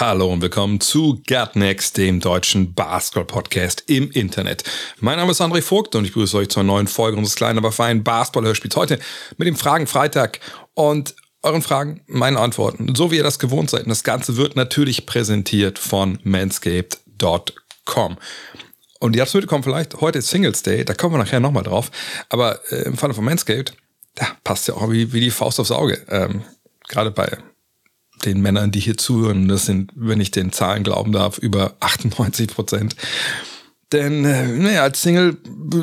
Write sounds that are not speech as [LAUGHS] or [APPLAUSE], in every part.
Hallo und willkommen zu Get Next, dem deutschen Basketball-Podcast im Internet. Mein Name ist André Vogt und ich begrüße euch zur neuen Folge unseres kleinen, aber feinen Basketball-Hörspiels heute mit dem Fragen-Freitag und euren Fragen, meine Antworten, so wie ihr das gewohnt seid. Und das Ganze wird natürlich präsentiert von manscaped.com. Und ihr habt es mitbekommen, vielleicht heute ist Singles Day, da kommen wir nachher nochmal drauf. Aber äh, im Falle von Manscaped, da passt ja auch wie, wie die Faust aufs Auge. Ähm, Gerade bei den Männern, die hier zuhören, das sind, wenn ich den Zahlen glauben darf, über 98 Prozent. Denn äh, naja, als Single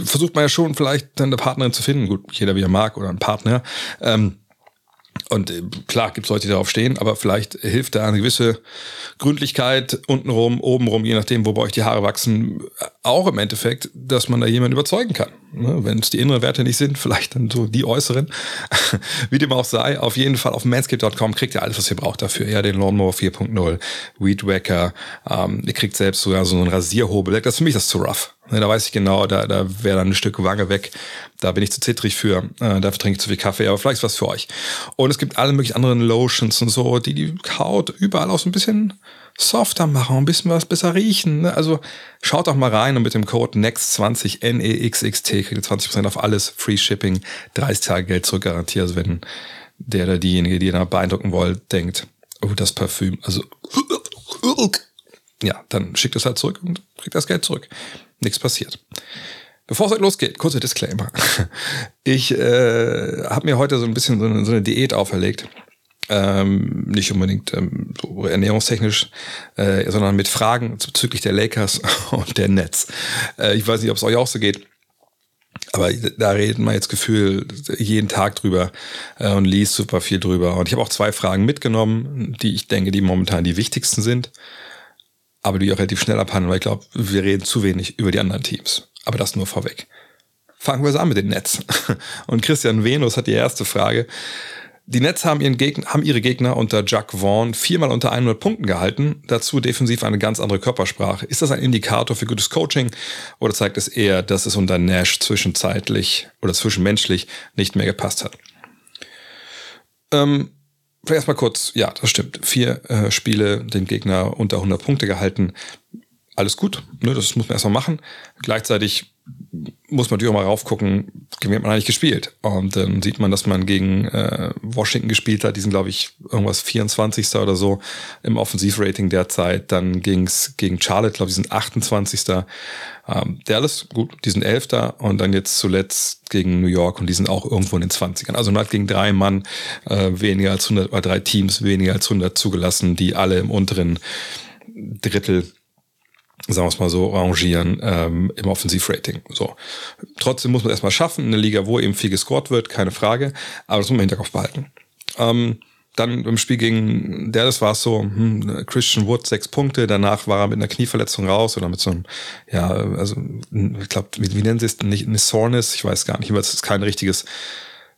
versucht man ja schon vielleicht dann eine Partnerin zu finden. Gut, jeder wie er mag oder einen Partner. Ähm, und äh, klar gibt es Leute, die darauf stehen, aber vielleicht hilft da eine gewisse Gründlichkeit untenrum, obenrum, je nachdem, wo bei euch die Haare wachsen, auch im Endeffekt, dass man da jemanden überzeugen kann. Ne? Wenn es die inneren Werte nicht sind, [LAUGHS] vielleicht dann so die äußeren. [LAUGHS] Wie dem auch sei, auf jeden Fall auf manscape.com kriegt ihr alles, was ihr braucht dafür. Ja, den Lawnmower 4.0, Weed Wacker, ähm, ihr kriegt selbst sogar so einen Rasierhobel. Das ist für mich das zu rough. Ne, Da weiß ich genau, da, da wäre dann ein Stück Wange weg. Da bin ich zu zittrig für. Äh, dafür trinke ich zu viel Kaffee, aber vielleicht ist was für euch. Und es gibt alle möglichen anderen Lotions und so, die die Haut überall auch so ein bisschen softer machen, ein bisschen was besser riechen. Ne? Also schaut doch mal rein und mit dem Code NEXT20 NEXXT kriegt ihr 20% auf alles, Free Shipping, 30 Tage Geld zurück garantiert. Also wenn der oder diejenige, die ihr da beeindrucken wollt, denkt, oh, das Parfüm, also ja, dann schickt es halt zurück und kriegt das Geld zurück. Nichts passiert. Bevor es halt losgeht, kurzer Disclaimer. [LAUGHS] Ich äh, habe mir heute so ein bisschen so eine, so eine Diät auferlegt. Ähm, nicht unbedingt ähm, so ernährungstechnisch, äh, sondern mit Fragen bezüglich der Lakers [LAUGHS] und der Nets. Äh, ich weiß nicht, ob es euch auch so geht. Aber da reden wir jetzt Gefühl jeden Tag drüber äh, und liest super viel drüber. Und ich habe auch zwei Fragen mitgenommen, die ich denke, die momentan die wichtigsten sind aber die auch relativ schnell abhandeln, weil ich glaube, wir reden zu wenig über die anderen Teams. Aber das nur vorweg. Fangen wir so an mit den Nets. [LAUGHS] Und Christian Venus hat die erste Frage. Die Nets haben, ihren Gegner, haben ihre Gegner unter Jack Vaughn viermal unter 100 Punkten gehalten, dazu defensiv eine ganz andere Körpersprache. Ist das ein Indikator für gutes Coaching oder zeigt es eher, dass es unter Nash zwischenzeitlich oder zwischenmenschlich nicht mehr gepasst hat? Ähm, erstmal kurz, ja, das stimmt. Vier äh, Spiele den Gegner unter 100 Punkte gehalten. Alles gut, ne, das muss man erstmal machen. Gleichzeitig muss man natürlich auch mal raufgucken, gegen wen hat man eigentlich gespielt. Und dann sieht man, dass man gegen äh, Washington gespielt hat. Die sind, glaube ich, irgendwas 24. oder so im Offensivrating derzeit. Dann ging's gegen Charlotte, glaube ich, die sind 28. Ähm, Dallas, gut, die sind 11. Und dann jetzt zuletzt gegen New York und die sind auch irgendwo in den 20ern. Also man hat gegen drei Mann äh, weniger als 100, oder drei Teams weniger als 100 zugelassen, die alle im unteren Drittel sagen wir es mal so, rangieren ähm, im Offensivrating. So. Trotzdem muss man erstmal schaffen, in einer Liga, wo eben viel gescored wird, keine Frage, aber das muss man im Hinterkopf behalten. Ähm, dann im Spiel gegen Dallas war es so, hm, Christian Wood sechs Punkte, danach war er mit einer Knieverletzung raus oder mit so einem, ja, also ich glaube, wie, wie nennen sie es, nicht eine Soreness, ich weiß gar nicht, aber es ist kein richtiges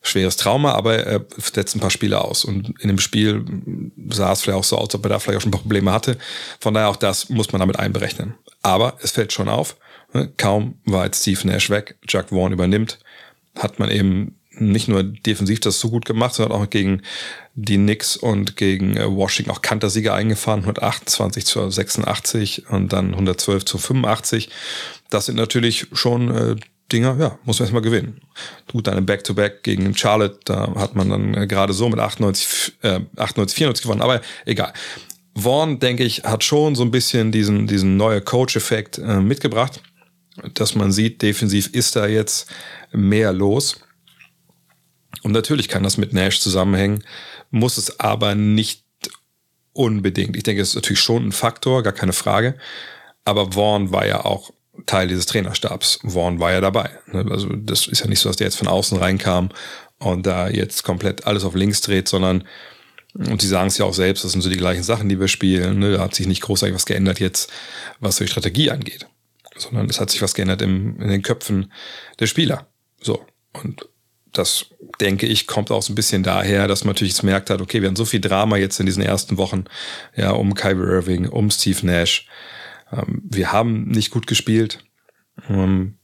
schweres Trauma, aber er setzt ein paar Spiele aus. Und in dem Spiel sah es vielleicht auch so aus, als ob er da vielleicht auch schon Probleme hatte. Von daher auch das muss man damit einberechnen. Aber es fällt schon auf, ne, kaum war jetzt Steve Nash weg, Jack Vaughn übernimmt, hat man eben nicht nur defensiv das so gut gemacht, sondern auch gegen die Knicks und gegen äh, Washington auch Kantersiege eingefahren, 128 zu 86 und dann 112 zu 85. Das sind natürlich schon äh, Dinger, ja, muss man erstmal gewinnen. Dann im Back-to-Back gegen Charlotte, da hat man dann äh, gerade so mit 98, äh, 98, 94 gewonnen, aber egal. Vaughn, denke ich, hat schon so ein bisschen diesen, diesen neue Coach-Effekt äh, mitgebracht, dass man sieht, defensiv ist da jetzt mehr los. Und natürlich kann das mit Nash zusammenhängen, muss es aber nicht unbedingt. Ich denke, es ist natürlich schon ein Faktor, gar keine Frage. Aber Vaughn war ja auch Teil dieses Trainerstabs. Vaughn war ja dabei. Ne? Also das ist ja nicht so, dass der jetzt von außen reinkam und da jetzt komplett alles auf links dreht, sondern und sie sagen es ja auch selbst, das sind so die gleichen Sachen, die wir spielen. Ne? Da hat sich nicht großartig was geändert jetzt, was die Strategie angeht. sondern es hat sich was geändert im, in den Köpfen der Spieler. So. Und das denke ich, kommt auch so ein bisschen daher, dass man natürlich jetzt merkt hat, okay, wir haben so viel Drama jetzt in diesen ersten Wochen, ja, um Kyrie Irving, um Steve Nash. Ähm, wir haben nicht gut gespielt. Ähm,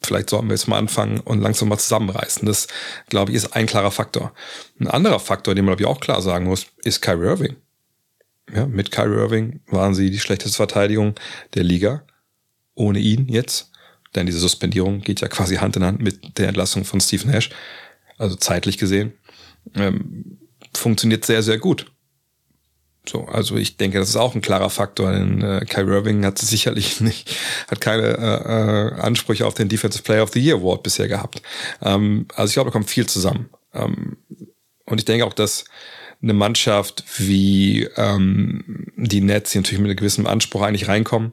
vielleicht sollten wir jetzt mal anfangen und langsam mal zusammenreißen. Das, glaube ich, ist ein klarer Faktor. Ein anderer Faktor, den man, glaube ich, auch klar sagen muss, ist Kyrie Irving. Ja, mit Kyrie Irving waren sie die schlechteste Verteidigung der Liga. Ohne ihn jetzt. Denn diese Suspendierung geht ja quasi Hand in Hand mit der Entlassung von Steve Nash. Also zeitlich gesehen. Ähm, funktioniert sehr, sehr gut. So, also ich denke, das ist auch ein klarer Faktor. Denn äh, Kyrie Irving hat sicherlich [LAUGHS] nicht, hat keine äh, äh, Ansprüche auf den Defensive Player of the Year Award bisher gehabt. Ähm, also ich glaube, da kommt viel zusammen. Ähm, und ich denke auch, dass eine Mannschaft wie ähm, die Nets, die natürlich mit einem gewissen Anspruch eigentlich reinkommen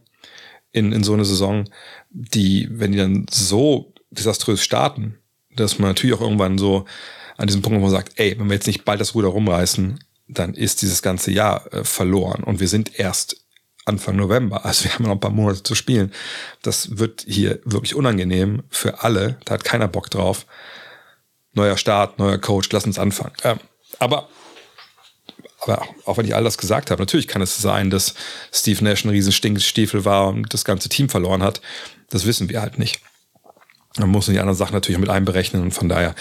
in, in so eine Saison, die, wenn die dann so desaströs starten, dass man natürlich auch irgendwann so an diesem Punkt, wo man sagt, ey, wenn wir jetzt nicht bald das Ruder rumreißen, dann ist dieses ganze Jahr äh, verloren. Und wir sind erst Anfang November, also wir haben noch ein paar Monate zu spielen. Das wird hier wirklich unangenehm für alle. Da hat keiner Bock drauf. Neuer Start, neuer Coach, lass uns anfangen. Ähm, aber, aber auch wenn ich all das gesagt habe, natürlich kann es sein, dass Steve Nash ein riesen Stinkstiefel war und das ganze Team verloren hat. Das wissen wir halt nicht. Man muss die anderen Sachen natürlich mit einberechnen und von daher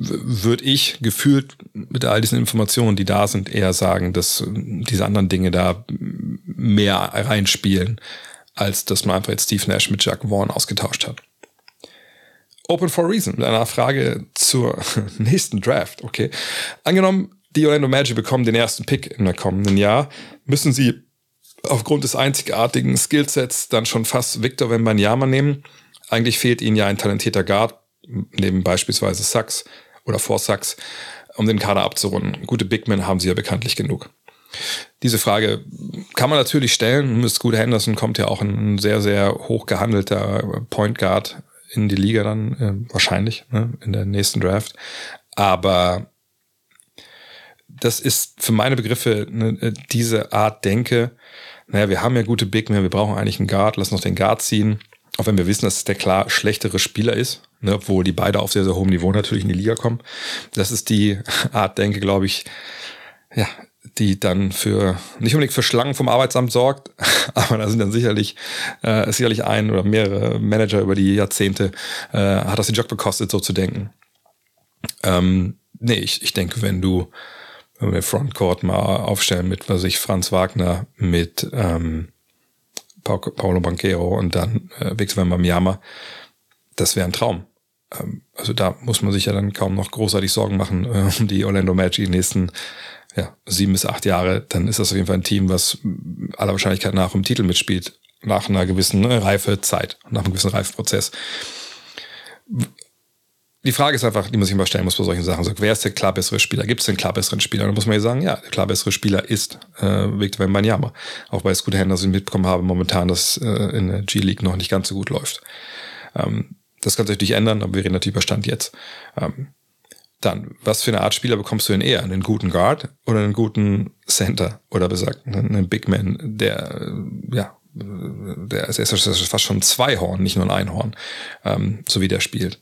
würde ich gefühlt mit all diesen Informationen, die da sind, eher sagen, dass diese anderen Dinge da mehr reinspielen, als dass man einfach jetzt Steve Nash mit Jack Vaughn ausgetauscht hat. Open for Reason mit einer Frage zur [LAUGHS] nächsten Draft. Okay. Angenommen, die Orlando Magic bekommen den ersten Pick im kommenden Jahr, müssen sie aufgrund des einzigartigen Skillsets dann schon fast Victor Wembanyama nehmen. Eigentlich fehlt ihnen ja ein talentierter Guard, neben beispielsweise Sachs, oder vor Sachs, um den Kader abzurunden. Gute Bigmen haben sie ja bekanntlich genug. Diese Frage kann man natürlich stellen. Mit Scooter Henderson kommt ja auch ein sehr, sehr hoch gehandelter Point Guard in die Liga dann, äh, wahrscheinlich, ne, in der nächsten Draft. Aber das ist für meine Begriffe ne, diese Art Denke. Naja, wir haben ja gute Big Men, wir brauchen eigentlich einen Guard, lass noch den Guard ziehen. Auch wenn wir wissen, dass der klar schlechtere Spieler ist ne, obwohl die beide auf sehr, sehr hohem Niveau natürlich in die Liga kommen. Das ist die Art, denke, glaube ich, ja, die dann für nicht unbedingt für Schlangen vom Arbeitsamt sorgt, [LAUGHS] aber da sind dann sicherlich äh, sicherlich ein oder mehrere Manager über die Jahrzehnte äh, hat das den Job gekostet, so zu denken. Ähm, nee, ich, ich denke, wenn du wenn wir Frontcourt mal aufstellen mit, was ich, Franz Wagner, mit ähm, Paulo Banquero und dann äh, Victor Wembanyama, das wäre ein Traum. Ähm, also da muss man sich ja dann kaum noch großartig Sorgen machen äh, um die Orlando Magic die nächsten ja, sieben bis acht Jahre. Dann ist das auf jeden Fall ein Team, was aller Wahrscheinlichkeit nach im Titel mitspielt, nach einer gewissen ne, Reifezeit, nach einem gewissen Reifeprozess. Die Frage ist einfach, die man sich immer stellen muss bei solchen Sachen. So, wer ist der klar bessere Spieler? Gibt es den klar besseren Spieler? Dann muss man ja sagen, ja, der klar bessere Spieler ist äh, Victor Wembanyama. Auch bei Scooter Henderson mitbekommen habe momentan, dass äh, in der G-League noch nicht ganz so gut läuft. Ähm, das kann sich natürlich ändern, aber wir reden natürlich über Stand jetzt. Ähm, dann, was für eine Art Spieler bekommst du denn eher? Einen guten Guard oder einen guten Center? Oder besagt, einen Big Man, der, ja, der ist, ist fast schon zwei Horn, nicht nur ein Einhorn, ähm, so wie der spielt.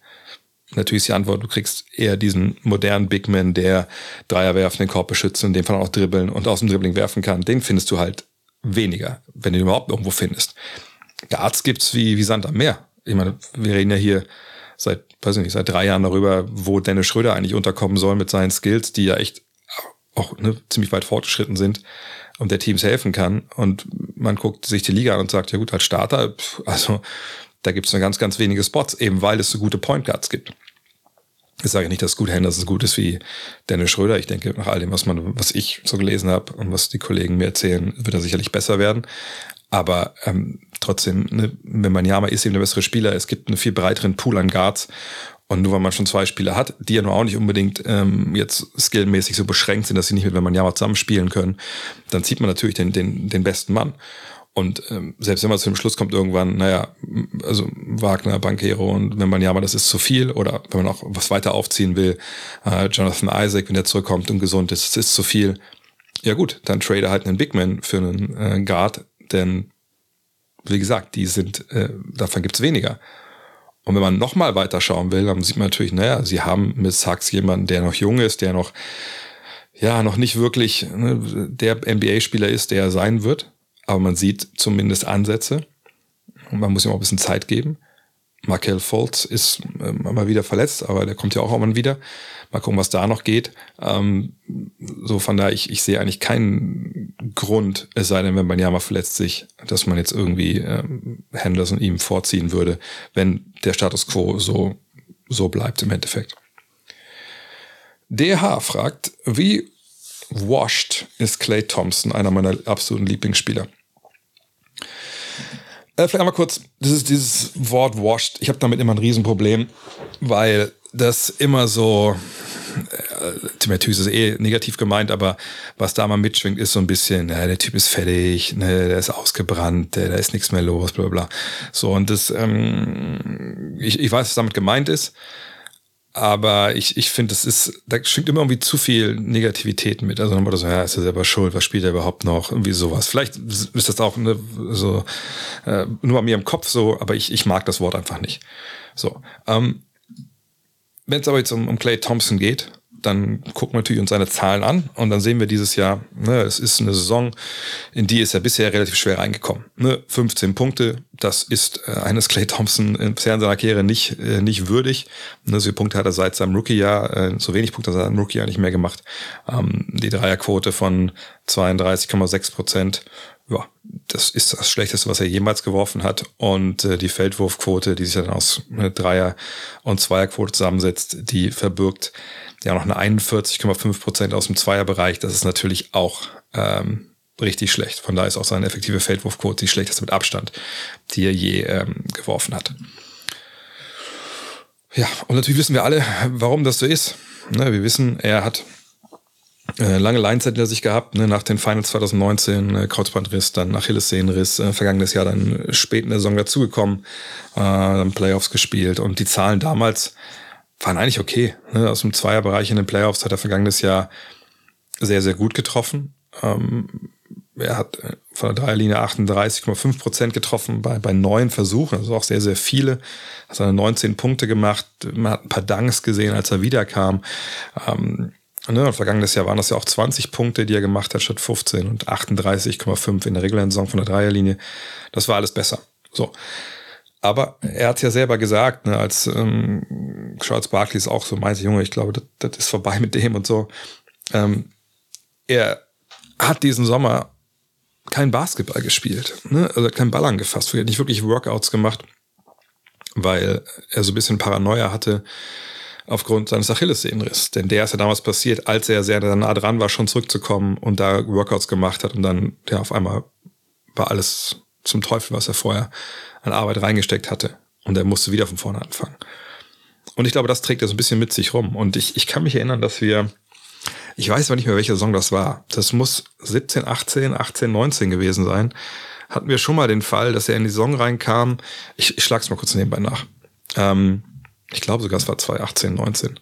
Natürlich ist die Antwort, du kriegst eher diesen modernen Big Man, der Dreier werfen, den Korb beschützen, in dem Fall auch dribbeln und aus dem Dribbling werfen kann. Den findest du halt weniger, wenn du ihn überhaupt irgendwo findest. Guards gibt's wie, wie Sand am Meer ich meine, wir reden ja hier seit, weiß ich nicht, seit drei Jahren darüber, wo Dennis Schröder eigentlich unterkommen soll mit seinen Skills, die ja echt auch ne, ziemlich weit fortgeschritten sind und der Teams helfen kann. Und man guckt sich die Liga an und sagt, ja gut, als Starter, also da gibt es nur ganz, ganz wenige Spots, eben weil es so gute Point Guards gibt. Ich sage nicht, dass Gut Henderson so gut ist wie Dennis Schröder. Ich denke, nach all dem, was man, was ich so gelesen habe und was die Kollegen mir erzählen, wird er sicherlich besser werden. Aber ähm, trotzdem, ne, wenn man Yama ist eben der bessere Spieler, es gibt einen viel breiteren Pool an Guards. Und nur weil man schon zwei Spieler hat, die ja nur auch nicht unbedingt ähm, jetzt skillmäßig so beschränkt sind, dass sie nicht mit Wembanyama zusammenspielen können, dann zieht man natürlich den, den, den besten Mann. Und ähm, selbst wenn man zu dem Schluss kommt irgendwann, naja, also Wagner, Banquero und wenn man ja mal das ist zu viel oder wenn man auch was weiter aufziehen will, äh, Jonathan Isaac, wenn der zurückkommt und gesund ist, das ist zu viel. Ja gut, dann trade halt einen Bigman für einen äh, Guard, denn Wie gesagt, die sind, äh, davon gibt's weniger. Und wenn man nochmal weiter schauen will, dann sieht man natürlich, naja, sie haben mit Sachs jemanden, der noch jung ist, der noch, ja, noch nicht wirklich ne, der NBA-Spieler ist, der er sein wird. Aber man sieht zumindest Ansätze. Und man muss ihm auch ein bisschen Zeit geben. Markel Fultz ist äh, mal wieder verletzt, aber der kommt ja auch irgendwann wieder. Mal gucken, was da noch geht. Ähm, so von daher, ich, ich sehe eigentlich keinen Grund, es sei denn, wenn Banyama verletzt sich, dass man jetzt irgendwie ähm, Henderson ihm vorziehen würde, wenn der Status quo so, so bleibt im Endeffekt. DH fragt, wie washed ist Clay Thompson, einer meiner absoluten Lieblingsspieler? Äh, vielleicht einmal kurz, das ist dieses Wort washed. Ich habe damit immer ein Riesenproblem, weil das immer so, äh, Timothys ist eh negativ gemeint, aber was da mal mitschwingt, ist so ein bisschen, na, der Typ ist fertig, ne, der ist ausgebrannt, der, da ist nichts mehr los, bla bla. So, und das, ähm, ich, ich weiß, was damit gemeint ist. Aber ich, ich finde, das ist, da schwingt immer irgendwie zu viel Negativität mit. Also dann so, ja, ist er selber schuld, was spielt er überhaupt noch? Irgendwie sowas. Vielleicht ist das auch ne, so äh, nur bei mir im Kopf so, aber ich, ich mag das Wort einfach nicht. So. Ähm, Wenn es aber jetzt um, um Clay Thompson geht, dann gucken wir natürlich uns seine Zahlen an und dann sehen wir dieses Jahr, ne, es ist eine Saison, in die ist er bisher relativ schwer reingekommen. Ne, 15 Punkte, das ist äh, eines Clay Thompson in seiner Karriere nicht, äh, nicht würdig. Ne, so viele Punkte hat er seit seinem Rookie-Jahr, äh, so wenig Punkte hat er seit seinem Rookie-Jahr nicht mehr gemacht. Ähm, die Dreierquote von 32,6 Prozent ja, das ist das Schlechteste, was er jemals geworfen hat. Und äh, die Feldwurfquote, die sich dann aus äh, Dreier- und Zweierquote zusammensetzt, die verbirgt ja noch eine 41,5 Prozent aus dem Zweierbereich. Das ist natürlich auch ähm, richtig schlecht. Von daher ist auch seine effektive Feldwurfquote die schlechteste mit Abstand, die er je ähm, geworfen hat. Ja, und natürlich wissen wir alle, warum das so ist. Ne, wir wissen, er hat äh, lange Leinzeit hinter sich gehabt, ne, nach den Finals 2019, äh, Kreuzbandriss, dann Achillessehnenriss, äh, vergangenes Jahr dann spät in der Saison dazugekommen, äh, dann Playoffs gespielt und die Zahlen damals waren eigentlich okay. Ne? Aus dem Zweierbereich in den Playoffs hat er vergangenes Jahr sehr, sehr gut getroffen. Ähm, er hat äh, von der Dreierlinie 38,5 Prozent getroffen bei, bei neun Versuchen, also auch sehr, sehr viele. Hat seine 19 Punkte gemacht. Man hat ein paar Dunks gesehen, als er wiederkam. Ähm, ne, vergangenes Jahr waren das ja auch 20 Punkte, die er gemacht hat, statt 15 und 38,5 in der regulären Saison von der Dreierlinie. Das war alles besser. So. Aber er hat ja selber gesagt, ne, als ähm, Charles Barkley auch so meinte, Junge, ich glaube, das, das ist vorbei mit dem und so. Ähm, er hat diesen Sommer kein Basketball gespielt, ne? also keinen Ball angefasst, er hat nicht wirklich Workouts gemacht, weil er so ein bisschen Paranoia hatte aufgrund seines Achillessehnenriss. Denn der ist ja damals passiert, als er sehr nah dran war, schon zurückzukommen und da Workouts gemacht hat und dann ja auf einmal war alles zum Teufel, was er vorher an Arbeit reingesteckt hatte. Und er musste wieder von vorne anfangen. Und ich glaube, das trägt er so ein bisschen mit sich rum. Und ich, ich kann mich erinnern, dass wir ich weiß aber nicht mehr, welche Saison das war. Das muss 17, 18, 18, 19 gewesen sein. Hatten wir schon mal den Fall, dass er in die Saison reinkam. Ich, ich schlag's mal kurz nebenbei nach. Ähm, ich glaube sogar, es war 2018, 19.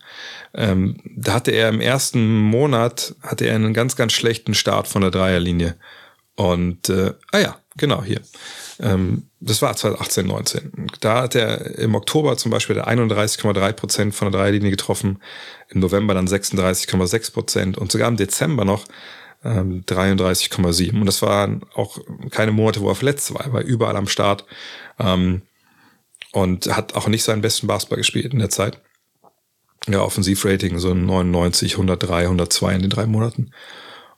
Ähm, da hatte er im ersten Monat hatte er einen ganz, ganz schlechten Start von der Dreierlinie. Und äh, ah ja, genau hier. Ähm, das war 2018, 19. Da hat er im Oktober zum Beispiel 31,3 Prozent von der Dreierlinie getroffen, im November dann 36,6 Prozent und sogar im Dezember noch ähm, 33,7. Und das waren auch keine Monate, wo er verletzt war. Er war überall am Start ähm, und hat auch nicht seinen besten Basketball gespielt in der Zeit. Ja, Offensivrating so 99, 103, 102 in den drei Monaten.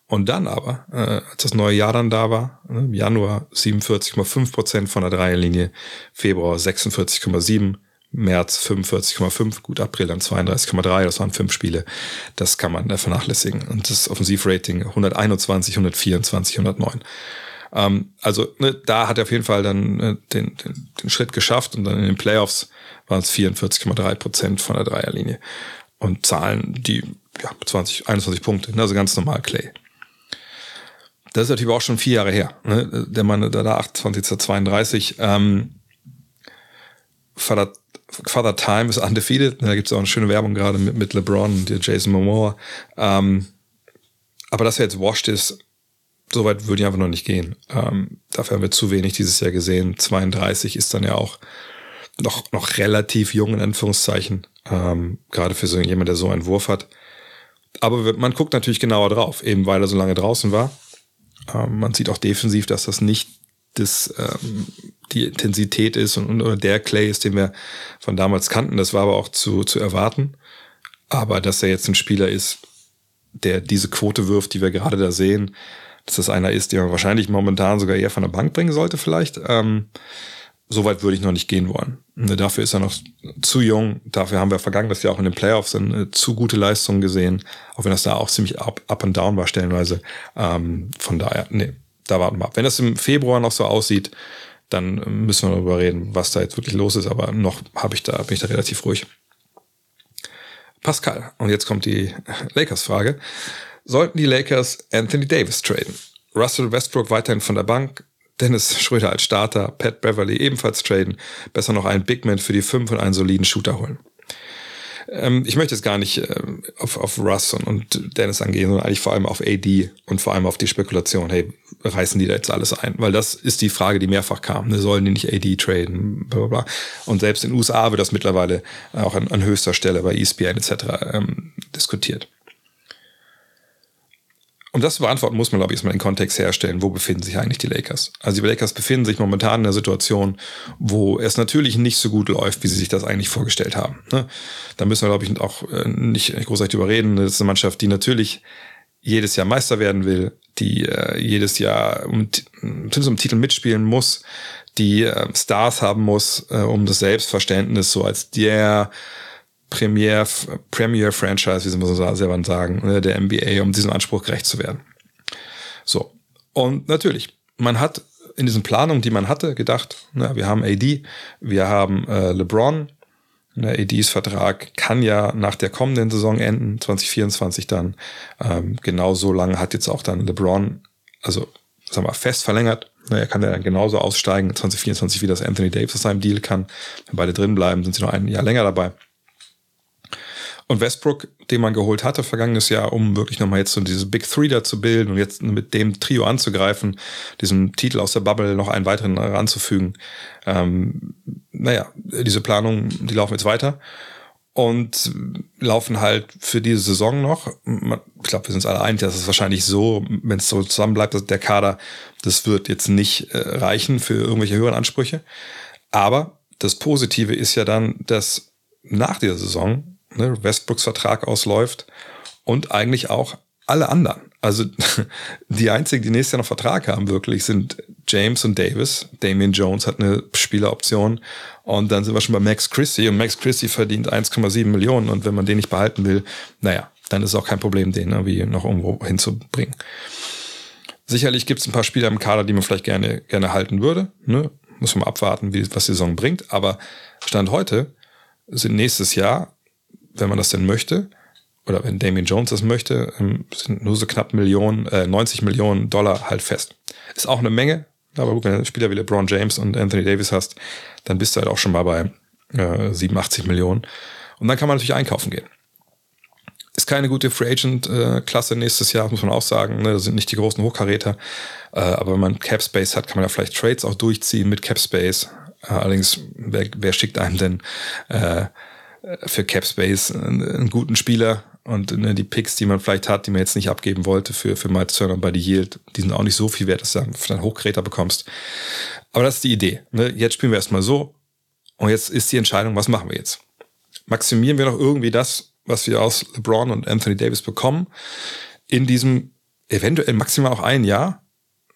Und dann aber, äh, als das neue Jahr dann da war, äh, im Januar 47,5 Prozent von der Dreierlinie, Februar 46,7, März 45,5, gut, April dann 32,3, das waren fünf Spiele. Das kann man äh, vernachlässigen. Und das Offensivrating 121, 124, 109. Ähm, also ne, da hat er auf jeden Fall dann äh, den, den, den Schritt geschafft und dann in den Playoffs waren es 44,3 Prozent von der Dreierlinie. Und Zahlen, die ja, 20, 21 Punkte, ne, also ganz normal Clay. Das ist natürlich auch schon vier Jahre her. Ne? Der Mann, da 28. 32. Ähm, Father, Father Time ist undefeated. Da gibt es auch eine schöne Werbung gerade mit, mit LeBron und Jason Momoa. Ähm, aber dass er jetzt washed ist, Soweit würde ich einfach noch nicht gehen. Ähm, dafür haben wir zu wenig dieses Jahr gesehen. 32 ist dann ja auch noch, noch relativ jung, in Anführungszeichen. Ähm, gerade für so jemand, der so einen Wurf hat. Aber man guckt natürlich genauer drauf, eben weil er so lange draußen war. Ähm, man sieht auch defensiv, dass das nicht das, ähm, die Intensität ist und, und der Clay ist, den wir von damals kannten. Das war aber auch zu, zu erwarten. Aber dass er jetzt ein Spieler ist, der diese Quote wirft, die wir gerade da sehen, dass das einer ist, der man wahrscheinlich momentan sogar eher von der Bank bringen sollte, vielleicht. Ähm, so weit würde ich noch nicht gehen wollen. Ne, dafür ist er noch zu jung. Dafür haben wir vergangenes Jahr auch in den Playoffs eine zu gute Leistungen gesehen, auch wenn das da auch ziemlich up, up and down war stellenweise. Ähm, von daher, nee, da warten wir ab. Wenn das im Februar noch so aussieht, dann müssen wir darüber reden, was da jetzt wirklich los ist. Aber noch habe ich da bin ich da relativ ruhig. Pascal. Und jetzt kommt die [LAUGHS] Lakers-Frage. Sollten die Lakers Anthony Davis traden? Russell Westbrook weiterhin von der Bank, Dennis Schröder als Starter, Pat Beverly ebenfalls traden, besser noch einen Bigman für die 5 und einen soliden Shooter holen. Ähm, ich möchte jetzt gar nicht äh, auf, auf Russ und, und Dennis angehen, sondern eigentlich vor allem auf AD und vor allem auf die Spekulation, hey, reißen die da jetzt alles ein? Weil das ist die Frage, die mehrfach kam. Ne? Sollen die nicht AD traden? Blablabla. Und selbst in den USA wird das mittlerweile auch an, an höchster Stelle bei ESPN etc. Ähm, diskutiert. Um das zu beantworten, muss man, glaube ich, erstmal den Kontext herstellen, wo befinden sich eigentlich die Lakers. Also die Lakers befinden sich momentan in einer Situation, wo es natürlich nicht so gut läuft, wie sie sich das eigentlich vorgestellt haben. Ne? Da müssen wir, glaube ich, auch äh, nicht großartig drüber reden. Das ist eine Mannschaft, die natürlich jedes Jahr Meister werden will, die äh, jedes Jahr um, um Titel mitspielen muss, die äh, Stars haben muss, äh, um das Selbstverständnis so als der Premier, Premier Franchise, wie sie so selber sagen, ne, der NBA, um diesem Anspruch gerecht zu werden. So. Und natürlich, man hat in diesen Planungen, die man hatte, gedacht, na, wir haben AD, wir haben äh, LeBron, der ADs Vertrag kann ja nach der kommenden Saison enden, 2024 dann. Ähm, genau so lange hat jetzt auch dann LeBron, also sagen wir fest verlängert. Er kann ja dann genauso aussteigen, 2024 wie das Anthony Davis aus seinem Deal kann. Wenn beide drin bleiben, sind sie noch ein Jahr länger dabei. Und Westbrook, den man geholt hatte vergangenes Jahr, um wirklich nochmal jetzt so diese Big Three da zu bilden und jetzt mit dem Trio anzugreifen, diesem Titel aus der Bubble noch einen weiteren ranzufügen. Ähm, naja, diese Planungen, die laufen jetzt weiter und laufen halt für diese Saison noch. Ich glaube, wir sind uns alle einig, dass es wahrscheinlich so, wenn es so zusammen bleibt, dass der Kader, das wird jetzt nicht äh, reichen für irgendwelche höheren Ansprüche. Aber das Positive ist ja dann, dass nach dieser Saison ne, Westbrooks Vertrag ausläuft und eigentlich auch alle anderen. Also [LAUGHS] die einzigen, die nächstes Jahr noch Vertrag haben, wirklich, sind James und Davis. Damian Jones hat eine Spieleroption. Und dann sind wir schon bei Max Christie. Und Max Christie verdient 1,7 Millionen. Und wenn man den nicht behalten will, naja, dann ist es auch kein Problem, den irgendwie noch irgendwo hinzubringen. Sicherlich gibt es ein paar Spieler im Kader, die man vielleicht gerne, gerne halten würde. Ne? Muss man abwarten, wie, was die Saison bringt. Aber Stand heute sind nächstes Jahr wenn man das denn möchte, oder wenn Damien Jones das möchte, ähm, sind nur so knapp Millionen, äh, 90 Millionen Dollar halt fest. Ist auch eine Menge, aber gut, wenn du Spieler wie LeBron James und Anthony Davis hast, dann bist du halt auch schon mal bei äh, 87 Millionen. Und dann kann man natürlich einkaufen gehen. Ist keine gute Free Agent äh, nächstes Jahr, muss man auch sagen. Ne? Das sind nicht die großen Hochkaräter. Äh, aber wenn man Cap Space hat, kann man ja vielleicht Trades auch durchziehen mit Cap Space. Äh, allerdings, wer, wer schickt einem denn äh, für Capspace einen, guten Spieler und ne, die Picks, die man vielleicht hat, die man jetzt nicht abgeben wollte für, für Miles Turner bei die Yield, die sind auch nicht so viel wert, dass du dann Hochgeräter bekommst. Aber das ist die Idee. Ne? Jetzt spielen wir erstmal so und jetzt ist die Entscheidung, was machen wir jetzt? Maximieren wir noch irgendwie das, was wir aus LeBron und Anthony Davis bekommen, in diesem eventuell maximal auch ein Jahr?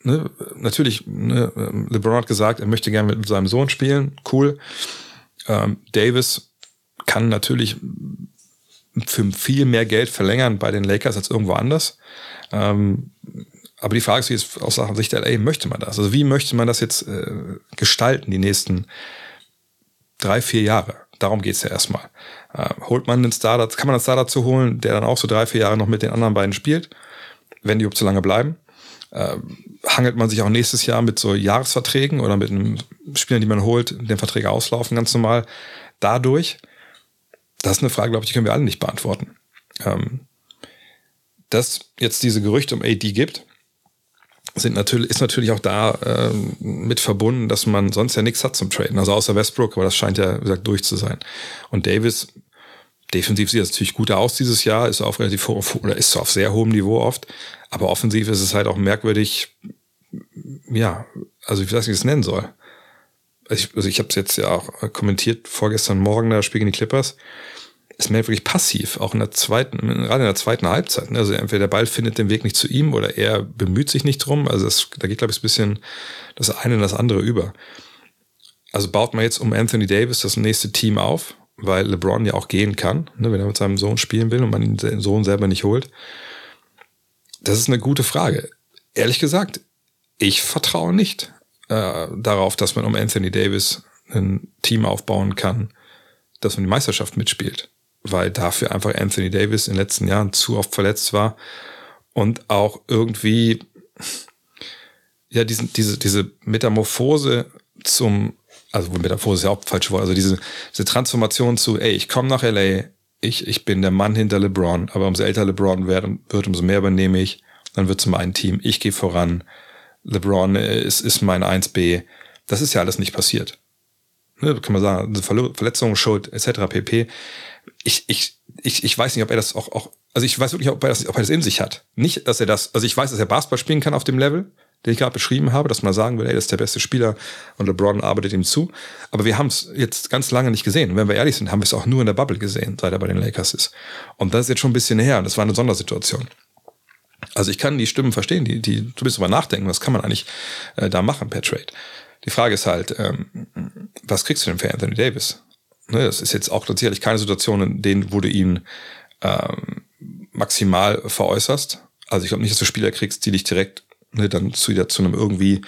Ne? Natürlich, ne? LeBron hat gesagt, er möchte gerne mit seinem Sohn spielen, cool. Ähm, Davis kann natürlich für viel mehr Geld verlängern bei den Lakers als irgendwo anders. Ähm, aber die Frage ist, ist aus Sicht der LA möchte man das? Also wie möchte man das jetzt äh, gestalten, die nächsten drei, vier Jahre? Darum geht's ja erstmal. Äh, holt man einen Star, kann man einen Star dazu holen, der dann auch so drei, vier Jahre noch mit den anderen beiden spielt, wenn die überhaupt so lange bleiben? Äh, hangelt man sich auch nächstes Jahr mit so Jahresverträgen oder mit einem Spieler, die man holt, den Verträge auslaufen ganz normal dadurch? Das ist eine Frage, glaube ich, die können wir alle nicht beantworten. Ähm, dass jetzt diese Gerüchte um AD gibt, sind natürlich, ist natürlich auch da äh, mit verbunden, dass man sonst ja nichts hat zum Traden. Also außer Westbrook, aber das scheint ja, wie gesagt, durch zu sein. Und Davis, defensiv sieht das natürlich gut aus dieses Jahr, ist auf relativ oder ist auf sehr hohem Niveau oft. Aber offensiv ist es halt auch merkwürdig, ja, also ich weiß nicht, wie ich es nennen soll. Also ich, also ich habe es jetzt ja auch kommentiert vorgestern Morgen, da spielen die Clippers ist mehr wirklich passiv, auch in der zweiten, gerade in der zweiten Halbzeit. Ne? Also entweder der Ball findet den Weg nicht zu ihm oder er bemüht sich nicht drum. Also das, da geht, glaube ich, ein bisschen das eine und das andere über. Also baut man jetzt um Anthony Davis das nächste Team auf, weil LeBron ja auch gehen kann, ne, wenn er mit seinem Sohn spielen will und man den Sohn selber nicht holt. Das ist eine gute Frage. Ehrlich gesagt, ich vertraue nicht äh, darauf, dass man um Anthony Davis ein Team aufbauen kann, das um die Meisterschaft mitspielt weil dafür einfach Anthony Davis in den letzten Jahren zu oft verletzt war und auch irgendwie ja diesen, diese, diese Metamorphose zum, also Metamorphose ist ja auch falsch Wort, also diese, diese Transformation zu, ey, ich komme nach LA, ich, ich bin der Mann hinter LeBron, aber umso älter LeBron wird, wird umso mehr übernehme ich, dann wird es mein Team, ich gehe voran, LeBron ist, ist mein 1B. Das ist ja alles nicht passiert. Ne, kann man sagen, Verletzungen, Schuld, etc. pp ich, ich, ich, ich weiß nicht, ob er das auch, auch, also ich weiß wirklich, ob er das, ob er das in sich hat. Nicht, dass er das, also ich weiß, dass er Basketball spielen kann auf dem Level, den ich gerade beschrieben habe, dass man sagen will, ey, das ist der beste Spieler und LeBron arbeitet ihm zu. Aber wir haben es jetzt ganz lange nicht gesehen. Und wenn wir ehrlich sind, haben wir es auch nur in der Bubble gesehen, seit er bei den Lakers ist. Und das ist jetzt schon ein bisschen her das war eine Sondersituation. Also ich kann die Stimmen verstehen, die, die du bist drüber nachdenken, was kann man eigentlich äh, da machen per Trade. Die Frage ist halt, ähm, was kriegst du denn für Anthony Davis? Ne, das ist jetzt auch tatsächlich keine Situation, in denen wo du ihn ähm, maximal veräußerst. Also ich glaube nicht, dass du Spieler kriegst, die dich direkt ne, dann zu, wieder zu einem irgendwie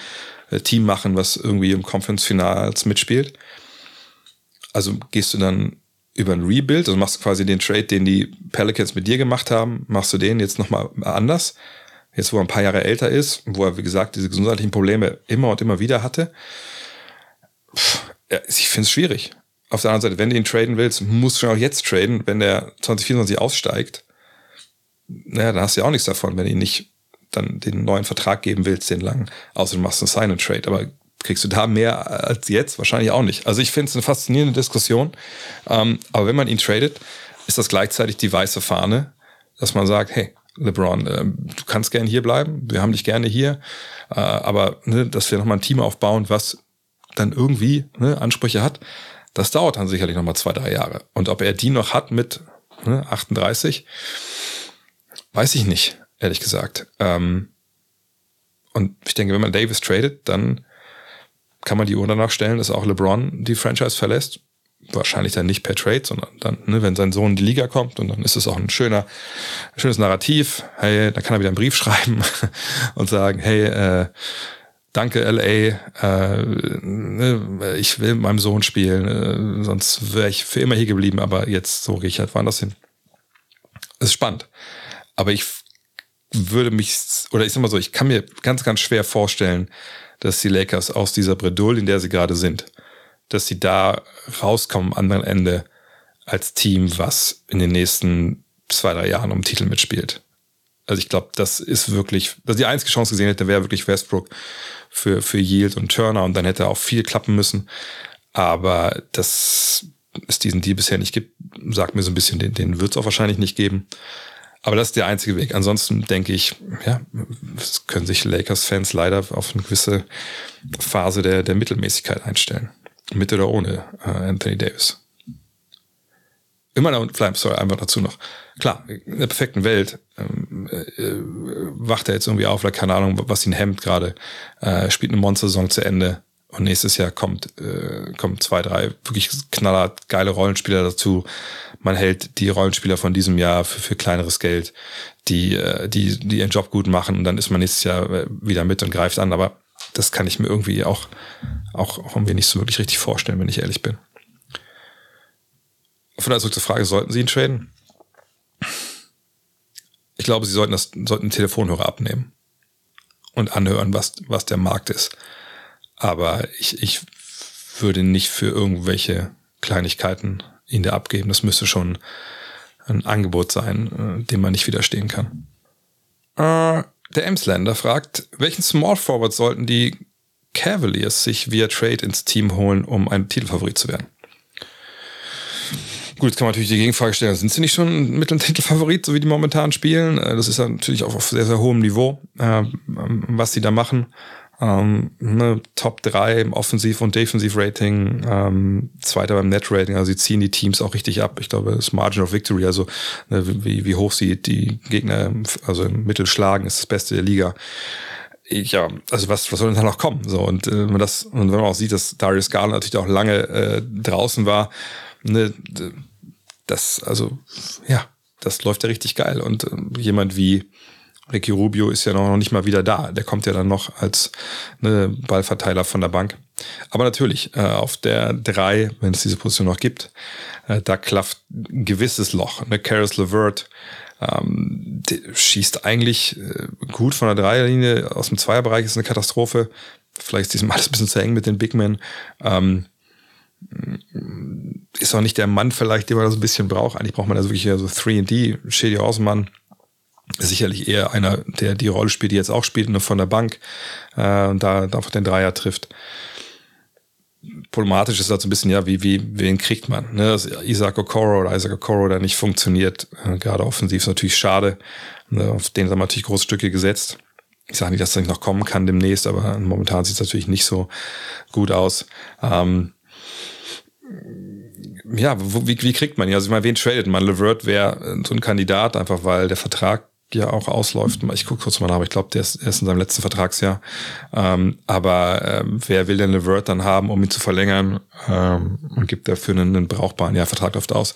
äh, Team machen, was irgendwie im Conference-Finals mitspielt. Also gehst du dann über ein Rebuild, also machst quasi den Trade, den die Pelicans mit dir gemacht haben, machst du den jetzt nochmal anders. Jetzt, wo er ein paar Jahre älter ist, wo er, wie gesagt, diese gesundheitlichen Probleme immer und immer wieder hatte. Ich finde es schwierig. Auf der anderen Seite, wenn du ihn traden willst, musst du schon auch jetzt traden, wenn der 2024 aussteigt. Naja, dann hast du ja auch nichts davon, wenn du ihn nicht dann den neuen Vertrag geben willst, den langen, außer du machst einen Sign-and-Trade. Aber kriegst du da mehr als jetzt? Wahrscheinlich auch nicht. Also ich finde es eine faszinierende Diskussion. Ähm, aber wenn man ihn tradet, ist das gleichzeitig die weiße Fahne, dass man sagt, hey, LeBron, äh, du kannst gerne hier bleiben, wir haben dich gerne hier, äh, aber ne, dass wir nochmal ein Team aufbauen, was dann irgendwie ne, Ansprüche hat, das dauert dann sicherlich nochmal zwei, drei Jahre. Und ob er die noch hat mit ne, 38, weiß ich nicht, ehrlich gesagt. Ähm, und ich denke, wenn man Davis tradet, dann kann man die Uhr danach stellen, dass auch LeBron die Franchise verlässt. Wahrscheinlich dann nicht per Trade, sondern dann, ne, wenn sein Sohn in die Liga kommt und dann ist es auch ein schöner, schönes Narrativ. Hey, da kann er wieder einen Brief [LAUGHS] schreiben und sagen, hey, äh, danke LA, äh, ne, ich will mit meinem Sohn spielen, äh, sonst wäre ich für immer hier geblieben, aber jetzt so gehe ich halt woanders hin. Das ist spannend. Aber ich würde mich, oder ich sag mal so, ich kann mir ganz, ganz schwer vorstellen, dass die Lakers aus dieser Bredouille, in der sie gerade sind, dass sie da rauskommen am anderen Ende als Team, was in den nächsten zwei, drei Jahren um Titel mitspielt. Also ich glaube, das ist wirklich, dass die einzige Chance gesehen hätte, wäre wirklich Westbrook für, für Yield und Turner und dann hätte auch viel klappen müssen. Aber dass es diesen Deal bisher nicht gibt, sagt mir so ein bisschen, den, den wird es auch wahrscheinlich nicht geben. Aber das ist der einzige Weg. Ansonsten denke ich, ja, es können sich Lakers-Fans leider auf eine gewisse Phase der, der Mittelmäßigkeit einstellen. Mit oder ohne äh, Anthony Davis. Immer noch, vielleicht, sorry, einfach dazu noch. Klar, in der perfekten Welt ähm, äh, wacht er jetzt irgendwie auf, oder keine Ahnung, was ihn hemmt gerade, äh, spielt eine Monster-Saison zu Ende und nächstes Jahr kommt, äh, kommt zwei, drei wirklich knaller geile Rollenspieler dazu. Man hält die Rollenspieler von diesem Jahr für, für kleineres Geld, die, äh, die, die ihren Job gut machen und dann ist man nächstes Jahr äh, wieder mit und greift an. Aber das kann ich mir irgendwie auch, auch, irgendwie nicht so wirklich richtig vorstellen, wenn ich ehrlich bin. Von daher zurück zur Frage, sollten Sie ihn traden? Ich glaube, Sie sollten, das, sollten einen Telefonhörer abnehmen und anhören, was, was der Markt ist. Aber ich, ich würde nicht für irgendwelche Kleinigkeiten ihn da abgeben. Das müsste schon ein Angebot sein, äh, dem man nicht widerstehen kann. Äh, Der Emslander fragt, welchen Small Forward sollten die Cavaliers sich via Trade ins Team holen, um ein Titelfavorit zu werden? Gut, jetzt kann man natürlich die Gegenfrage stellen, sind sie nicht schon ein Mitteltitelfavorit, so wie die momentan spielen? Äh, das ist natürlich auch auf sehr, sehr hohem Niveau, äh, was sie da machen. Ähm, ne, Top 3 im Offensiv- und Defensiv-Rating, ähm, Zweiter beim Net-Rating, also sie ziehen die Teams auch richtig ab. Ich glaube, das Margin of Victory, also ne, wie, wie hoch sie die Gegner also im Mittel schlagen, ist das Beste der Liga. Ja, also was, was soll denn da noch kommen? So, und, äh, wenn man das, und wenn man auch sieht, dass Darius Garland natürlich auch lange äh, draußen war, ne, das, also, ja, das läuft ja richtig geil. Und äh, jemand wie Ricky Rubio ist ja noch nicht mal wieder da. Der kommt ja dann noch als ne, Ballverteiler von der Bank. Aber natürlich, äh, auf der drei, wenn es diese Position noch gibt, äh, da klafft ein gewisses Loch. Ne? Karis LeVert ähm, schießt eigentlich äh, gut von der Dreierlinie. Aus dem Zweierbereich ist eine Katastrophe. Vielleicht ist diesmal [LAUGHS] alles ein bisschen zu eng mit den Big Men. Ähm, ist auch nicht der Mann vielleicht, den man da so ein bisschen braucht. Eigentlich braucht man da wirklich so 3D, Shady Außenmann sicherlich eher einer, der die Rolle spielt, die jetzt auch spielt, nur von der Bank äh, da, da einfach den Dreier trifft. Problematisch ist halt so ein bisschen, ja, wie, wie, wen kriegt man? Ne? Dass Isaac Okoro oder Isaac Okoro da nicht funktioniert, äh, gerade offensiv ist natürlich schade. Ne? Auf den haben wir natürlich große Stücke gesetzt. Ich sage nicht, dass das nicht noch kommen kann demnächst, aber momentan sieht es natürlich nicht so gut aus. Ähm, ja, wie, wie kriegt man ihn? Also ich meine, wen tradet man? Levert wäre so ein Kandidat, einfach weil der Vertrag ja auch ausläuft. Ich gucke kurz mal nach, aber ich glaube, der ist, er ist in seinem letzten Vertragsjahr. Ähm, aber ähm, wer will denn Levert dann haben, um ihn zu verlängern ähm, und gibt dafür einen, einen brauchbaren, ja, Vertrag läuft aus,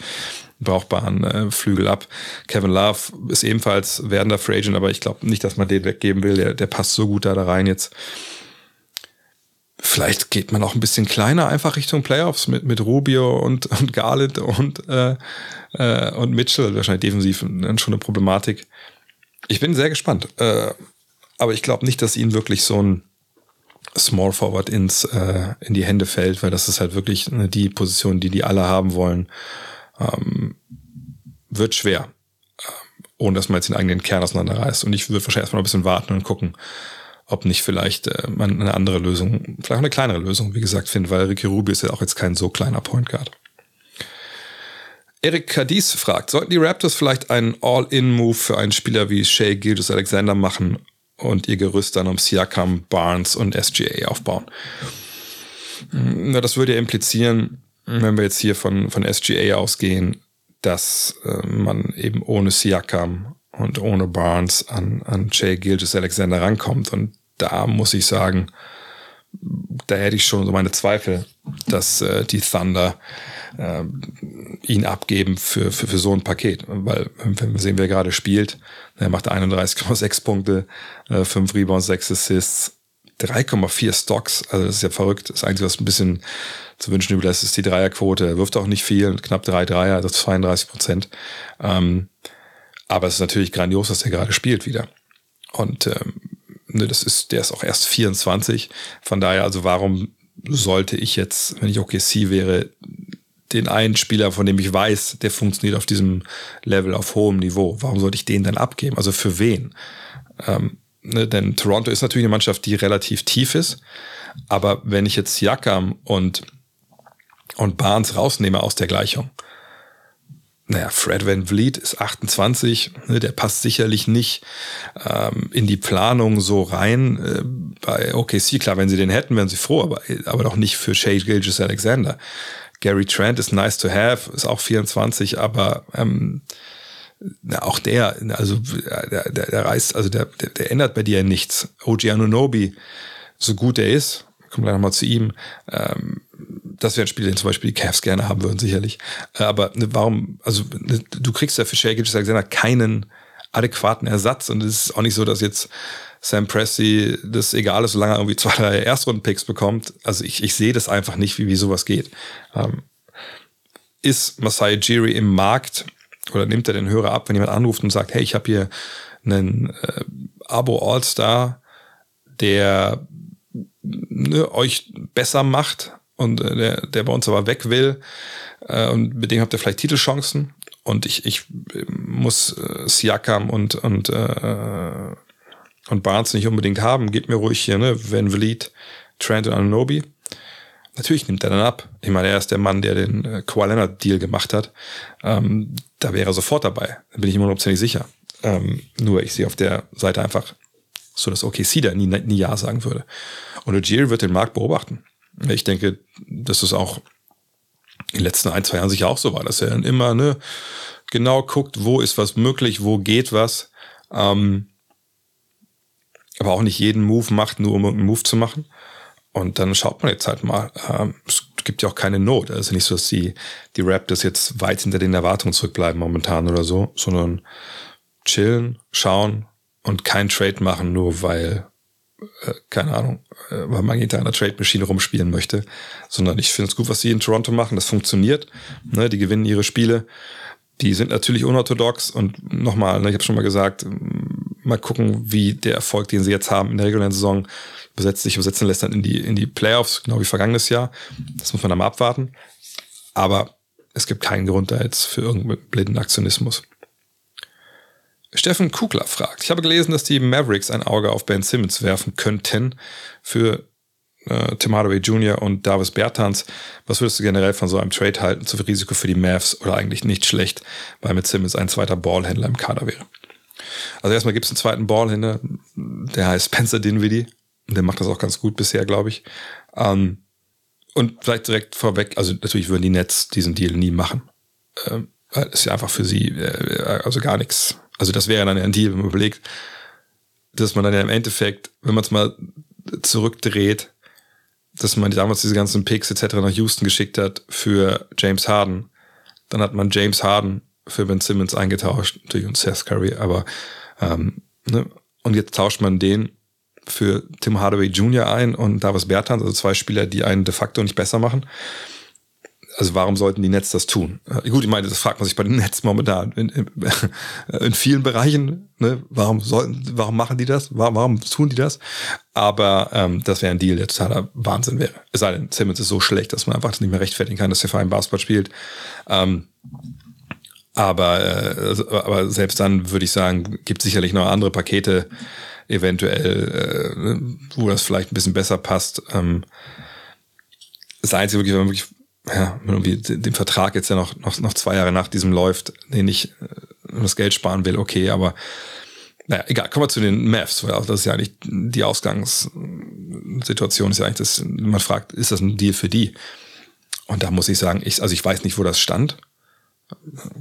brauchbaren äh, Flügel ab. Kevin Love ist ebenfalls werdender Free Agent, aber ich glaube nicht, dass man den weggeben will. Der, der passt so gut da, da rein jetzt. Vielleicht geht man auch ein bisschen kleiner einfach Richtung Playoffs mit, mit Rubio und, und Garland und, äh, äh, und Mitchell. Wahrscheinlich defensiv dann schon eine Problematik. Ich bin sehr gespannt. Äh, aber ich glaube nicht, dass ihnen wirklich so ein Small Forward ins, äh, in die Hände fällt, weil das ist halt wirklich ne, die Position, die die alle haben wollen. Ähm, wird schwer, äh, ohne dass man jetzt den eigenen Kern auseinanderreißt. Und ich würde wahrscheinlich erstmal ein bisschen warten und gucken, ob nicht vielleicht äh, man eine andere Lösung, vielleicht auch eine kleinere Lösung, wie gesagt, findet, weil Ricky Rubio ist ja auch jetzt kein so kleiner Point Guard. Eric Cadiz fragt, sollten die Raptors vielleicht einen All-In-Move für einen Spieler wie Shea Gildas Alexander machen und ihr Gerüst dann um Siakam, Barnes und SGA aufbauen? Na, das würde ja implizieren, wenn wir jetzt hier von, von SGA ausgehen, dass äh, man eben ohne Siakam und ohne Barnes an, an Jay Gilgis Alexander rankommt. Und da muss ich sagen, da hätte ich schon so meine Zweifel, dass äh, die Thunder äh, ihn abgeben für, für, für so ein Paket. Weil, wenn wir sehen, wer gerade spielt, er macht 31,6 [LAUGHS] Punkte, äh, 5 Rebounds, 6 Assists, 3,4 Stocks. Also das ist ja verrückt. Das Einzige, was ein bisschen zu wünschen überlässt, ist die Dreierquote. Er wirft auch nicht viel, knapp drei Dreier, also 32 Prozent. Ähm, aber es ist natürlich grandios, dass er gerade spielt wieder. Und ähm, ne, das ist, der ist auch erst 24. Von daher, also warum sollte ich jetzt, wenn ich OKC wäre, den einen Spieler, von dem ich weiß, der funktioniert auf diesem Level auf hohem Niveau, warum sollte ich den dann abgeben? Also für wen? Ähm, ne, denn Toronto ist natürlich eine Mannschaft, die relativ tief ist. Aber wenn ich jetzt Jakam und, und Barnes rausnehme aus der Gleichung, naja, Fred Van Vliet ist 28, ne, der passt sicherlich nicht ähm, in die Planung so rein. Äh, bei OKC, klar, wenn sie den hätten, wären sie froh, aber, aber doch nicht für Shea Gilgis Alexander. Gary Trent ist nice to have, ist auch 24, aber ähm, na, auch der, also der, der, der reißt, also der, der, der ändert bei dir nichts. OG Anunobi, so gut er ist, kommen gleich nochmal zu ihm, ähm, das wäre ein Spiel, den zum Beispiel die Cavs gerne haben würden, sicherlich. Aber ne, warum, also ne, du kriegst ja für Shea Gilgis Alexander keinen adäquaten Ersatz und es ist auch nicht so, dass jetzt Sam Presti das egal ist, solange er irgendwie zwei, drei Erstrunden-Picks bekommt. Also ich, ich sehe das einfach nicht, wie, wie sowas geht. Ähm, ist Masai Jiri im Markt oder nimmt er den Hörer ab, wenn jemand anruft und sagt, hey, ich habe hier einen äh, Abo All-Star, der ne, euch besser macht und äh, der, der bei uns aber weg will äh, und mit dem habt ihr vielleicht Titelchancen und ich, ich muss äh, Siakam und, und äh, und Barnes nicht unbedingt haben, gebt mir ruhig hier, ne, Van Vliet, Trent und Anunobi. Natürlich nimmt er dann ab. Ich meine, er ist der Mann, der den äh, Kawhi Leonard Deal gemacht hat. Ähm, da wäre er sofort dabei. Da bin ich immer ziemlich sicher. Ähm, nur ich sehe auf der Seite einfach so, dass OKC da nie, nie Ja sagen würde. Und Ujiri wird den Markt beobachten. Ich denke, dass es auch in den letzten ein, zwei Jahren sicher auch so war, dass er dann immer ne, genau guckt, wo ist was möglich, wo geht was. Ähm, aber auch nicht jeden Move macht, nur um einen Move zu machen. Und dann schaut man jetzt halt mal. Ähm, es gibt ja auch keine Not. Es ist nicht so, dass die, die Raptors jetzt weit hinter den Erwartungen zurückbleiben momentan oder so, sondern chillen, schauen und kein Trade machen, nur weil, äh, keine Ahnung, äh, weil man hinter einer Trade-Maschine rumspielen möchte. Sondern ich finde es gut, was sie in Toronto machen. Das funktioniert. Ne, die gewinnen ihre Spiele. Die sind natürlich unorthodox und nochmal, ne, ich habe schon mal gesagt, mal gucken, wie der Erfolg, den sie jetzt haben in der regulären Saison, besetzt sich übersetzen lässt dann in die, in die Playoffs, genau wie vergangenes Jahr. Das muss man dann mal abwarten. Aber es gibt keinen Grund da jetzt für irgendeinen blinden Aktionismus. Steffen Kugler fragt, ich habe gelesen, dass die Mavericks ein Auge auf Ben Simmons werfen könnten für äh, Tim Hardaway Jr. und Davis Bertans. Was würdest du generell von so einem Trade halten zu viel Risiko für die Mavs oder eigentlich nicht schlecht, weil mit Simmons ein zweiter Ballhändler im Kader wäre? Also erstmal gibt es einen zweiten Ballhändler, der heißt Spencer Dinwiddie. Der macht das auch ganz gut bisher, glaube ich. Ähm, und vielleicht direkt vorweg, also natürlich würden die Nets diesen Deal nie machen. Ähm, ist ja einfach für sie, äh, also gar nichts. Also das wäre dann ein Deal, wenn man überlegt, dass man dann ja im Endeffekt, wenn man es mal zurückdreht, dass man damals diese ganzen Picks etc. nach Houston geschickt hat für James Harden. Dann hat man James Harden für Ben Simmons eingetauscht, natürlich und Seth Curry, aber ähm, ne? und jetzt tauscht man den für Tim Hardaway Jr. ein und Davis Bertans, also zwei Spieler, die einen de facto nicht besser machen. Also warum sollten die Nets das tun? Äh, gut, ich meine, das fragt man sich bei den Nets momentan in, in, [LAUGHS] in vielen Bereichen. Ne? Warum sollten, warum machen die das? Warum, warum tun die das? Aber ähm, das wäre ein Deal, der totaler Wahnsinn wäre. Es sei denn, Simmons ist so schlecht, dass man einfach nicht mehr rechtfertigen kann, dass er für einen Basketball spielt. Ähm, aber, äh, aber selbst dann würde ich sagen, gibt sicherlich noch andere Pakete, eventuell, äh, wo das vielleicht ein bisschen besser passt. Ähm, das Einzige wirklich, wenn man wirklich, ja, irgendwie den Vertrag jetzt ja noch, noch, noch zwei Jahre nach diesem läuft, den ich äh, das Geld sparen will, okay, aber naja, egal, kommen wir zu den Mavs, weil das ist ja eigentlich die Ausgangssituation ist ja eigentlich, dass man fragt, ist das ein Deal für die? Und da muss ich sagen, ich, also ich weiß nicht, wo das stand.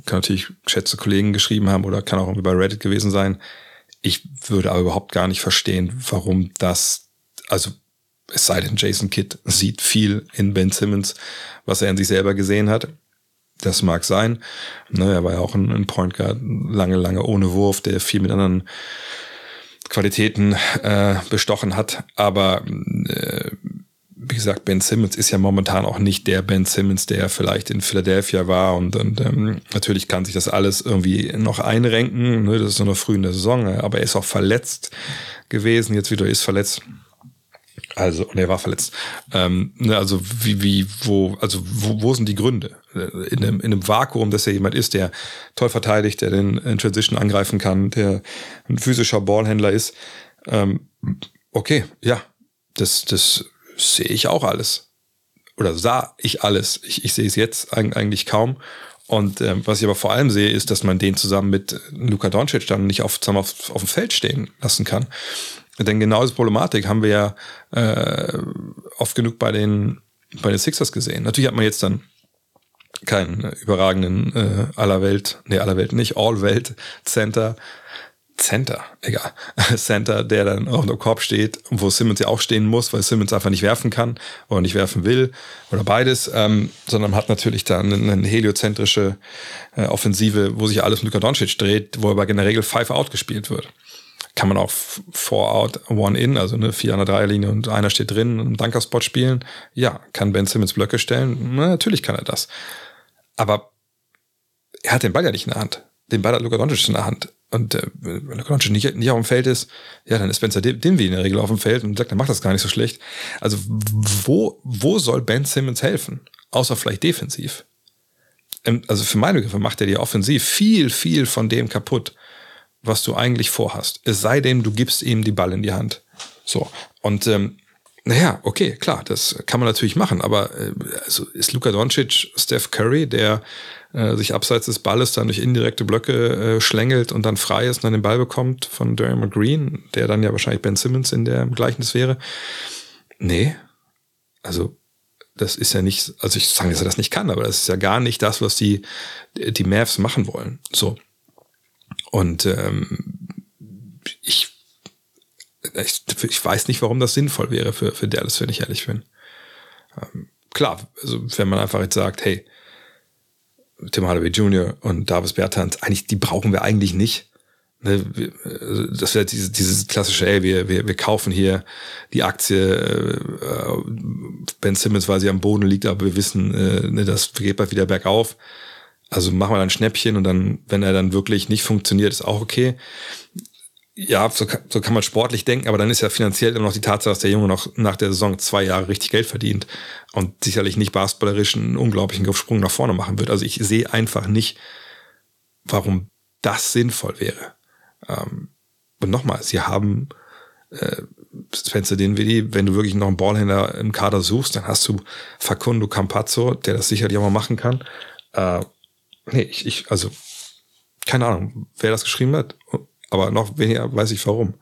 Kann natürlich geschätzte Kollegen geschrieben haben oder kann auch irgendwie bei Reddit gewesen sein. Ich würde aber überhaupt gar nicht verstehen, warum das, also es sei denn, Jason Kidd sieht viel in Ben Simmons, was er in sich selber gesehen hat. Das mag sein. Ne, er war ja auch ein, Point Guard, lange, lange ohne Wurf, der viel mit anderen Qualitäten äh, bestochen hat. Aber äh, wie gesagt, Ben Simmons ist ja momentan auch nicht der Ben Simmons, der vielleicht in Philadelphia war. Und, und ähm, natürlich kann sich das alles irgendwie noch einrenken. Ne? Das ist noch früh in der Saison, aber er ist auch verletzt gewesen. Jetzt wieder ist verletzt. Also, und er war verletzt. Ähm, ne, also, wie, wie, wo, also, wo, wo sind die Gründe? In einem, in einem Vakuum, dass er jemand ist, der toll verteidigt, der den in Transition angreifen kann, der ein physischer Ballhändler ist. Ähm, okay, ja, das, das sehe ich auch alles. Oder sah ich alles. Ich, ich sehe es jetzt eigentlich kaum. Und ähm, was ich aber vor allem sehe, ist, dass man den zusammen mit Luka Doncic dann nicht auf, zusammen auf, auf dem Feld stehen lassen kann. Denn genau diese Problematik haben wir ja äh, oft genug bei den, bei den Sixers gesehen. Natürlich hat man jetzt dann keinen überragenden äh, aller Welt, nee, aller Welt nicht, All-Welt-Center Center, egal, [LAUGHS] Center, der dann auf dem Korb steht, wo Simmons ja auch stehen muss, weil Simmons einfach nicht werfen kann oder nicht werfen will oder beides, ähm, sondern hat natürlich dann eine, heliozentrische äh, Offensive, wo sich alles mit Luka Doncic dreht, wo aber in der Regel Five Out gespielt wird. Kann man auch Four Out, One In, also eine 4 an der Dreierlinie und einer steht drin, einen Dunkerspot spielen. Ja, kann Ben Simmons Blöcke stellen? Na, natürlich kann er das. Aber er hat den Ball ja nicht in der Hand. Den Ball hat Luka Doncic in der Hand und äh, wenn der Conche nicht, nicht auf dem Feld ist, ja, dann ist Spencer Dinwiddie in der Regel auf dem Feld und sagt, er macht das gar nicht so schlecht. Also wo, wo soll Ben Simmons helfen? Außer vielleicht defensiv. Ähm, also für meine Begriffe macht er dir offensiv viel, viel von dem kaputt, was du eigentlich vorhast. Es sei denn, du gibst ihm die Ball in die Hand. So. Und ähm, naja, okay, klar, das kann man natürlich machen, aber äh, also ist Luka Doncic Steph Curry, der äh, sich abseits des Balles dann durch indirekte Blöcke äh, schlängelt und dann frei ist und dann den Ball bekommt von Draymond Green, der dann ja wahrscheinlich Ben Simmons in der Gleichnis wäre. Nee, also das ist ja nicht, also ich sage, dass er das nicht kann, aber das ist ja gar nicht das, was die, die Mavs machen wollen. So. Und ähm, ich, ich, ich weiß nicht, warum das sinnvoll wäre für, für Dallas, wenn ich ehrlich bin. Ähm, klar, also wenn man einfach jetzt sagt, hey, Tim Hardaway Jr. und Davis Bertans, eigentlich, die brauchen wir eigentlich nicht. Ne, das wäre dieses, dieses klassische, ey, wir, wir, wir kaufen hier die Aktie äh, Ben Simmons, weil sie am Boden liegt, aber wir wissen, äh, ne, das geht bald wieder bergauf. Also machen wir dann Schnäppchen und dann, wenn er dann wirklich nicht funktioniert, ist auch okay. Ja, so kann, so kann man sportlich denken, aber dann ist ja finanziell immer noch die Tatsache, dass der Junge noch nach der Saison zwei Jahre richtig Geld verdient und sicherlich nicht basketballerisch einen unglaublichen Sprung nach vorne machen wird. Also ich sehe einfach nicht, warum das sinnvoll wäre. Ähm, und nochmal, sie haben äh, Spencer Dinwiddie, wenn du wirklich noch einen Ballhändler im Kader suchst, dann hast du Facundo Campazzo, der das sicherlich auch mal machen kann. Äh, nee, ich, ich, also, keine Ahnung, wer das geschrieben hat, aber noch weniger weiß ich warum.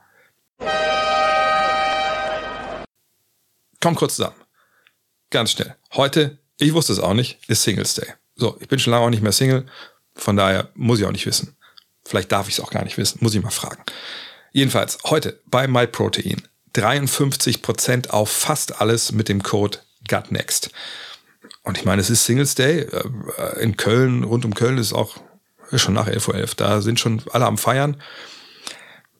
Komm kurz zusammen. Ganz schnell. Heute, ich wusste es auch nicht, ist Singles Day. So, ich bin schon lange auch nicht mehr Single, von daher muss ich auch nicht wissen. Vielleicht darf ich es auch gar nicht wissen, muss ich mal fragen. Jedenfalls, heute bei MyProtein 53% auf fast alles mit dem Code GutNext. Und ich meine, es ist Singles Day. Äh, in Köln, rund um Köln ist auch schon nach 11.11 Uhr. Da sind schon alle am Feiern.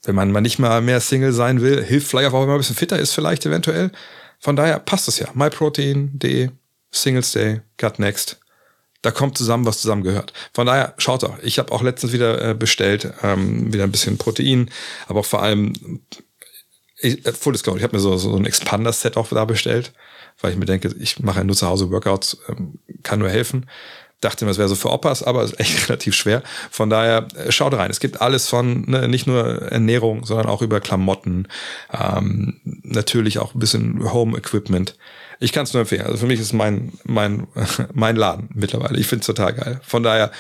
Wenn man mal nicht mal mehr Single sein will, hilft vielleicht auch, wenn man ein bisschen fitter ist, vielleicht eventuell. Von daher passt es ja. MyProtein.de, Singles Day, GutNext da kommt zusammen, was zusammen gehört. Von daher, schaut doch. Ich habe auch letztens wieder äh, bestellt, ähm, wieder ein bisschen Protein, aber auch vor allem, ich, äh, Full Discount, ich habe mir so, so ein Expander-Set auch da bestellt, weil ich mir denke, ich mache ja nur zu Hause Workouts, ähm, kann nur helfen. Dachte mir, das wäre so für Opas, aber ist echt [LAUGHS] relativ schwer. Von daher, äh, schaut rein. Es gibt alles von, ne, nicht nur Ernährung, sondern auch über Klamotten, ähm, natürlich auch ein bisschen Home Equipment. Ich kann es nur empfehlen. Also für mich ist mein, mein, [LAUGHS] mein Laden mittlerweile. Ich finde es total geil. Von daher,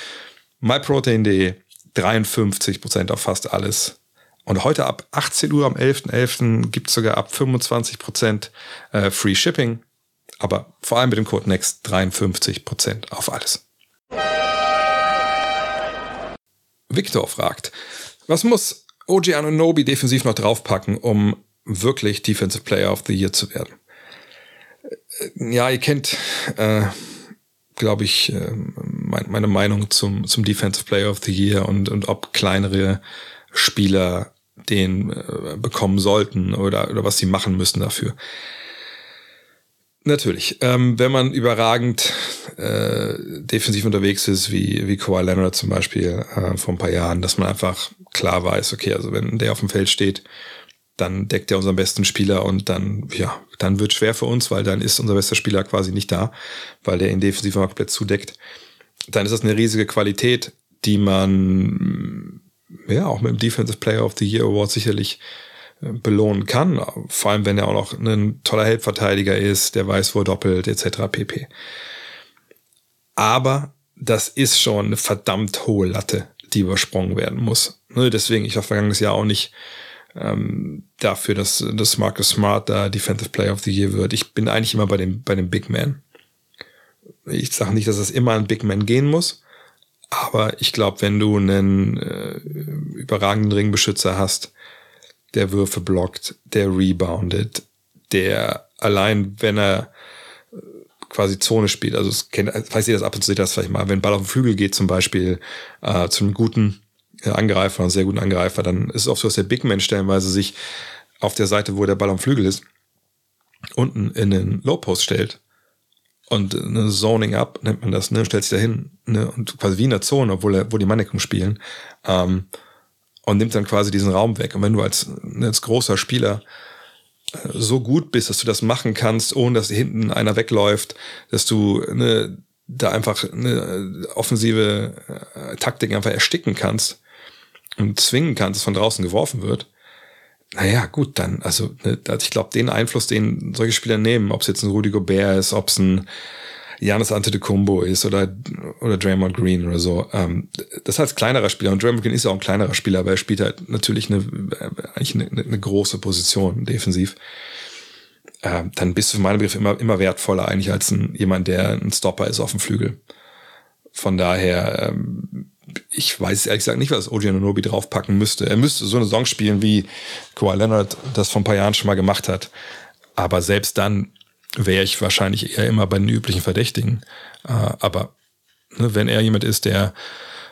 myprotein.de, 53% auf fast alles. Und heute ab 18 Uhr am 11.11. .11. gibt es sogar ab 25% äh, Free Shipping. Aber vor allem mit dem Code NEXT 53% auf alles. Victor fragt, was muss OG Anunobi defensiv noch draufpacken, um wirklich Defensive Player of the Year zu werden? ja, ihr kennt, äh, glaube ich, äh, mein, meine Meinung zum, zum Defensive Player of the Year und, und ob kleinere Spieler den äh, bekommen sollten oder, oder was sie machen müssen dafür. Natürlich, ähm, wenn man überragend äh, defensiv unterwegs ist, wie, wie Kawhi Leonard zum Beispiel äh, vor ein paar Jahren, dass man einfach klar weiß, okay, also wenn der auf dem Feld steht, dann deckt er unseren besten Spieler und dann, ja, dann wird schwer für uns, weil dann ist unser bester Spieler quasi nicht da, weil der ihn defensiv komplett zudeckt. Dann ist das eine riesige Qualität, die man ja auch mit dem Defensive Player of the Year Award sicherlich belohnen kann. Vor allem, wenn er auch noch ein toller Helpverteidiger ist, der weiß, wo er doppelt, etc. pp. Aber das ist schon eine verdammt hohe Latte, die übersprungen werden muss. Ne, deswegen, ich war vergangenes Jahr auch nicht ähm, dafür, dass, dass Marcus Smart da Defensive Player of the Year wird. Ich bin eigentlich immer bei dem, bei dem Big Man. Ich sage nicht, dass es immer an Big Man gehen muss, aber ich glaube, wenn du einen äh, überragenden Ringbeschützer hast, der Würfe blockt, der reboundet, der allein, wenn er äh, quasi Zone spielt, also es kennt, weiß ihr das ab und zu seht das vielleicht mal, wenn Ball auf den Flügel geht zum Beispiel, äh, zu einem guten Angreifer, einen sehr guten Angreifer, dann ist es oft so, dass der Big Man stellenweise sich auf der Seite, wo der Ball am Flügel ist, unten in den Low Post stellt und eine Zoning Up nennt man das, ne, stellt sich da hin ne, und quasi wie in der Zone, obwohl er, wo die Mannequin spielen ähm, und nimmt dann quasi diesen Raum weg. Und wenn du als, als großer Spieler äh, so gut bist, dass du das machen kannst, ohne dass hinten einer wegläuft, dass du ne, da einfach eine offensive äh, Taktik einfach ersticken kannst, und zwingen kannst, dass von draußen geworfen wird, naja, gut, dann, also ne, ich glaube, den Einfluss, den solche Spieler nehmen, ob es jetzt ein Rudy Gobert ist, ob es ein Janis Antetokounmpo ist oder, oder Draymond Green oder so. Ähm, das als kleinerer Spieler, und Draymond Green ist ja auch ein kleinerer Spieler, aber er spielt halt natürlich eine, eigentlich eine, eine große Position defensiv. Ähm, dann bist du für meinen Begriff immer, immer wertvoller eigentlich als ein, jemand, der ein Stopper ist auf dem Flügel. Von daher, ähm, ich weiß ehrlich gesagt nicht, was OG Anunoby draufpacken müsste. Er müsste so eine Saison spielen, wie Kawhi Leonard das vor ein paar Jahren schon mal gemacht hat. Aber selbst dann wäre ich wahrscheinlich eher immer bei den üblichen Verdächtigen. Äh, aber ne, wenn er jemand ist, der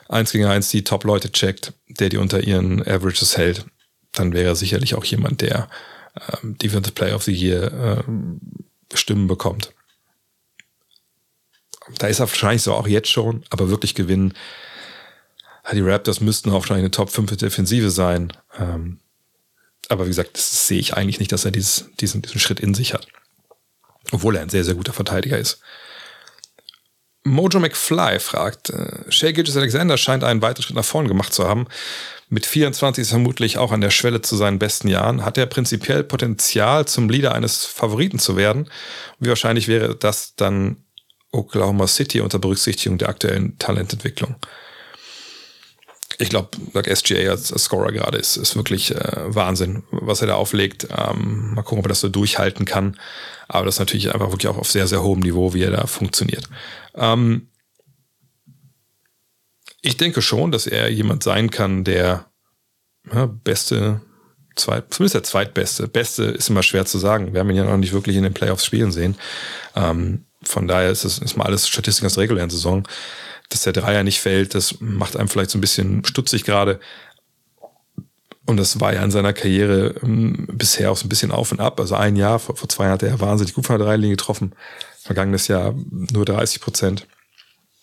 eins gegen eins die Top-Leute checkt, der die unter ihren Averages hält, dann wäre er sicherlich auch jemand, der ähm, Defensive Player of the Year ähm, Stimmen bekommt. Da ist er wahrscheinlich so auch jetzt schon, aber wirklich gewinnen. Die Raptors müssten auch wahrscheinlich eine Top 5 Defensive sein. Ähm, aber wie gesagt, das sehe ich eigentlich nicht, dass er dieses, diesen, diesen Schritt in sich hat. Obwohl er ein sehr, sehr guter Verteidiger ist. Mojo McFly fragt, äh, Shea Gilgis Alexander scheint einen weiteren Schritt nach vorn gemacht zu haben. Mit 24 ist vermutlich auch an der Schwelle zu seinen besten Jahren. Hat er prinzipiell Potenzial, zum Leader eines Favoriten zu werden? Wie wahrscheinlich wäre das dann Oklahoma City unter Berücksichtigung der aktuellen Talententwicklung? Ich glaube, SGA als, als, Scorer gerade ist, ist wirklich äh, Wahnsinn, was er da auflegt. Ähm, mal gucken, ob er das so durchhalten kann. Aber das ist natürlich einfach wirklich auch auf sehr, sehr hohem Niveau, wie er da funktioniert. Ähm, ich denke schon, dass er jemand sein kann, der ja, beste, zweit, zumindest der zweitbeste. Beste ist immer schwer zu sagen. Wir haben ihn ja noch nicht wirklich in den Playoffs spielen sehen. Ähm, von daher ist es ist mal alles Statistik aus der regulären Saison dass der Dreier nicht fällt, das macht einem vielleicht so ein bisschen stutzig gerade. Und das war ja in seiner Karriere ähm, bisher auch so ein bisschen auf und ab. Also ein Jahr, vor, vor zwei Jahren hat er wahnsinnig gut von der Dreierlinie getroffen. Vergangenes Jahr nur 30 Prozent.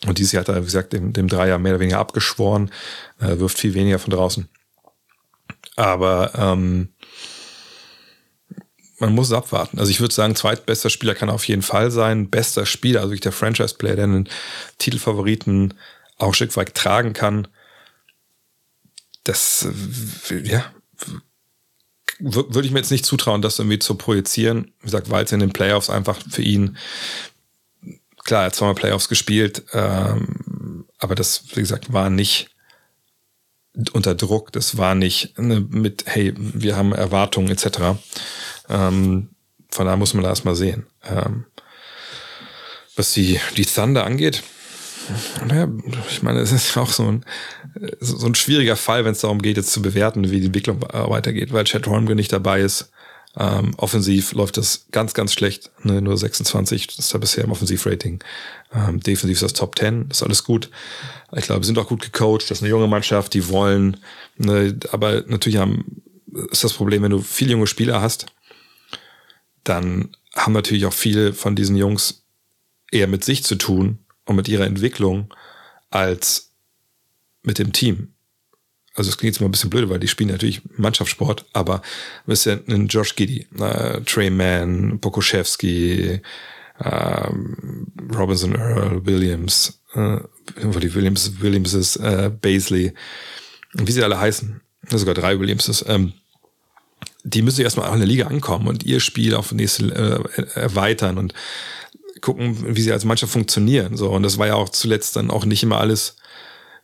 Und dieses Jahr hat er, wie gesagt, dem, dem Dreier mehr oder weniger abgeschworen, äh, wirft viel weniger von draußen. Aber ähm, man muss es abwarten. Also ich würde sagen, zweitbester Spieler kann auf jeden Fall sein. Bester Spieler, also der Franchise-Player, der einen Titelfavoriten auch ein Stück weit tragen kann. Das, äh, ja, würde ich mir jetzt nicht zutrauen, das irgendwie zu projizieren. Wie gesagt, weil es in den Playoffs einfach für ihn, klar, er hat zweimal Playoffs gespielt, ähm, aber das, wie gesagt, war nicht unter Druck, das war nicht ne, mit, hey, wir haben Erwartungen etc. Ähm, von daher muss man da erstmal sehen. Ähm, was die, die Thunder angeht, naja, ich meine, es ist auch so ein, so ein schwieriger Fall, wenn es darum geht, jetzt zu bewerten, wie die Entwicklung weitergeht, weil Chad Holmgren nicht dabei ist. Ähm, offensiv läuft das ganz, ganz schlecht. Ne? Nur 26 ist da bisher im Offensivrating. Ähm, defensiv ist das Top 10, ist alles gut. Ich glaube, sind auch gut gecoacht. Das ist eine junge Mannschaft, die wollen. Ne? Aber natürlich haben, ist das Problem, wenn du viele junge Spieler hast, dann haben natürlich auch viele von diesen Jungs eher mit sich zu tun und mit ihrer Entwicklung als mit dem Team. Also es klingt jetzt mal ein bisschen blöd, weil die spielen natürlich Mannschaftssport, aber bist ja ein Josh Giddy, äh, Trey Mann, Pokoschewski, äh, Robinson Earl, Williams, äh, die Williams, Williamses, äh, Baisley, wie sie alle heißen, sogar drei Williamses, ähm, die müssen erstmal auch in der Liga ankommen und ihr Spiel auf nächste äh, erweitern und gucken, wie sie als Mannschaft funktionieren. So und das war ja auch zuletzt dann auch nicht immer alles,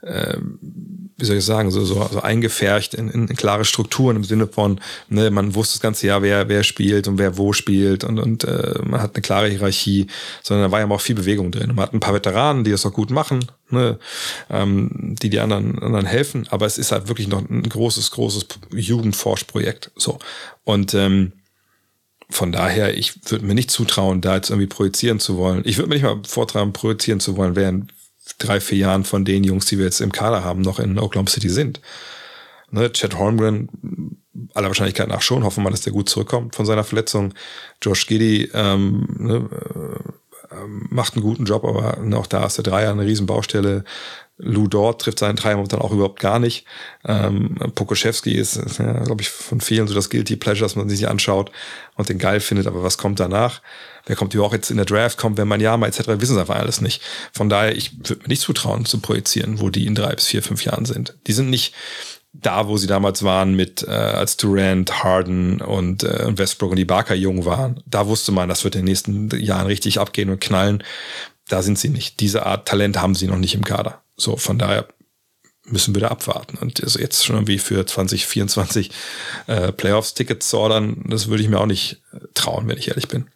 wie soll ich sagen, so, so, so eingefärcht in, in klare Strukturen im Sinne von, ne, man wusste das ganze Jahr, wer wer spielt und wer wo spielt und und äh, man hat eine klare Hierarchie, sondern da war ja auch viel Bewegung drin. Man hat ein paar Veteranen, die das auch gut machen, ne, ähm, die die anderen, anderen helfen. Aber es ist halt wirklich noch ein großes, großes Jugendforschprojekt. So. Und ähm, von daher, ich würde mir nicht zutrauen, da jetzt irgendwie projizieren zu wollen. Ich würde mir nicht mal vortragen, projizieren zu wollen, in drei, vier Jahren von den Jungs, die wir jetzt im Kader haben, noch in Oklahoma City sind. Ne, Chad Holmgren, aller Wahrscheinlichkeit nach schon, hoffen wir, dass der gut zurückkommt von seiner Verletzung. Josh Giddy ähm, ne, ähm, macht einen guten Job, aber auch da ist der Dreier eine Riesenbaustelle. Lou Dort trifft seinen Dreier dann auch überhaupt gar nicht. Ähm, Pokoschewski ist, ist ja, glaube ich, von vielen so das Guilty Pleasure, dass man sich anschaut und den geil findet, aber was kommt danach? Wer kommt überhaupt jetzt in der Draft, kommt, wenn man ja mal etc., wissen sie einfach alles nicht. Von daher, ich würde mir nicht zutrauen zu projizieren, wo die in drei bis vier, fünf Jahren sind. Die sind nicht, da, wo sie damals waren mit äh, als Durant, Harden und äh, Westbrook und die Barker jung waren, da wusste man, das wird in den nächsten Jahren richtig abgehen und knallen. Da sind sie nicht. Diese Art Talent haben sie noch nicht im Kader. So, von daher müssen wir da abwarten. Und also jetzt schon irgendwie für 2024 äh, Playoffs-Tickets zu ordern, das würde ich mir auch nicht äh, trauen, wenn ich ehrlich bin.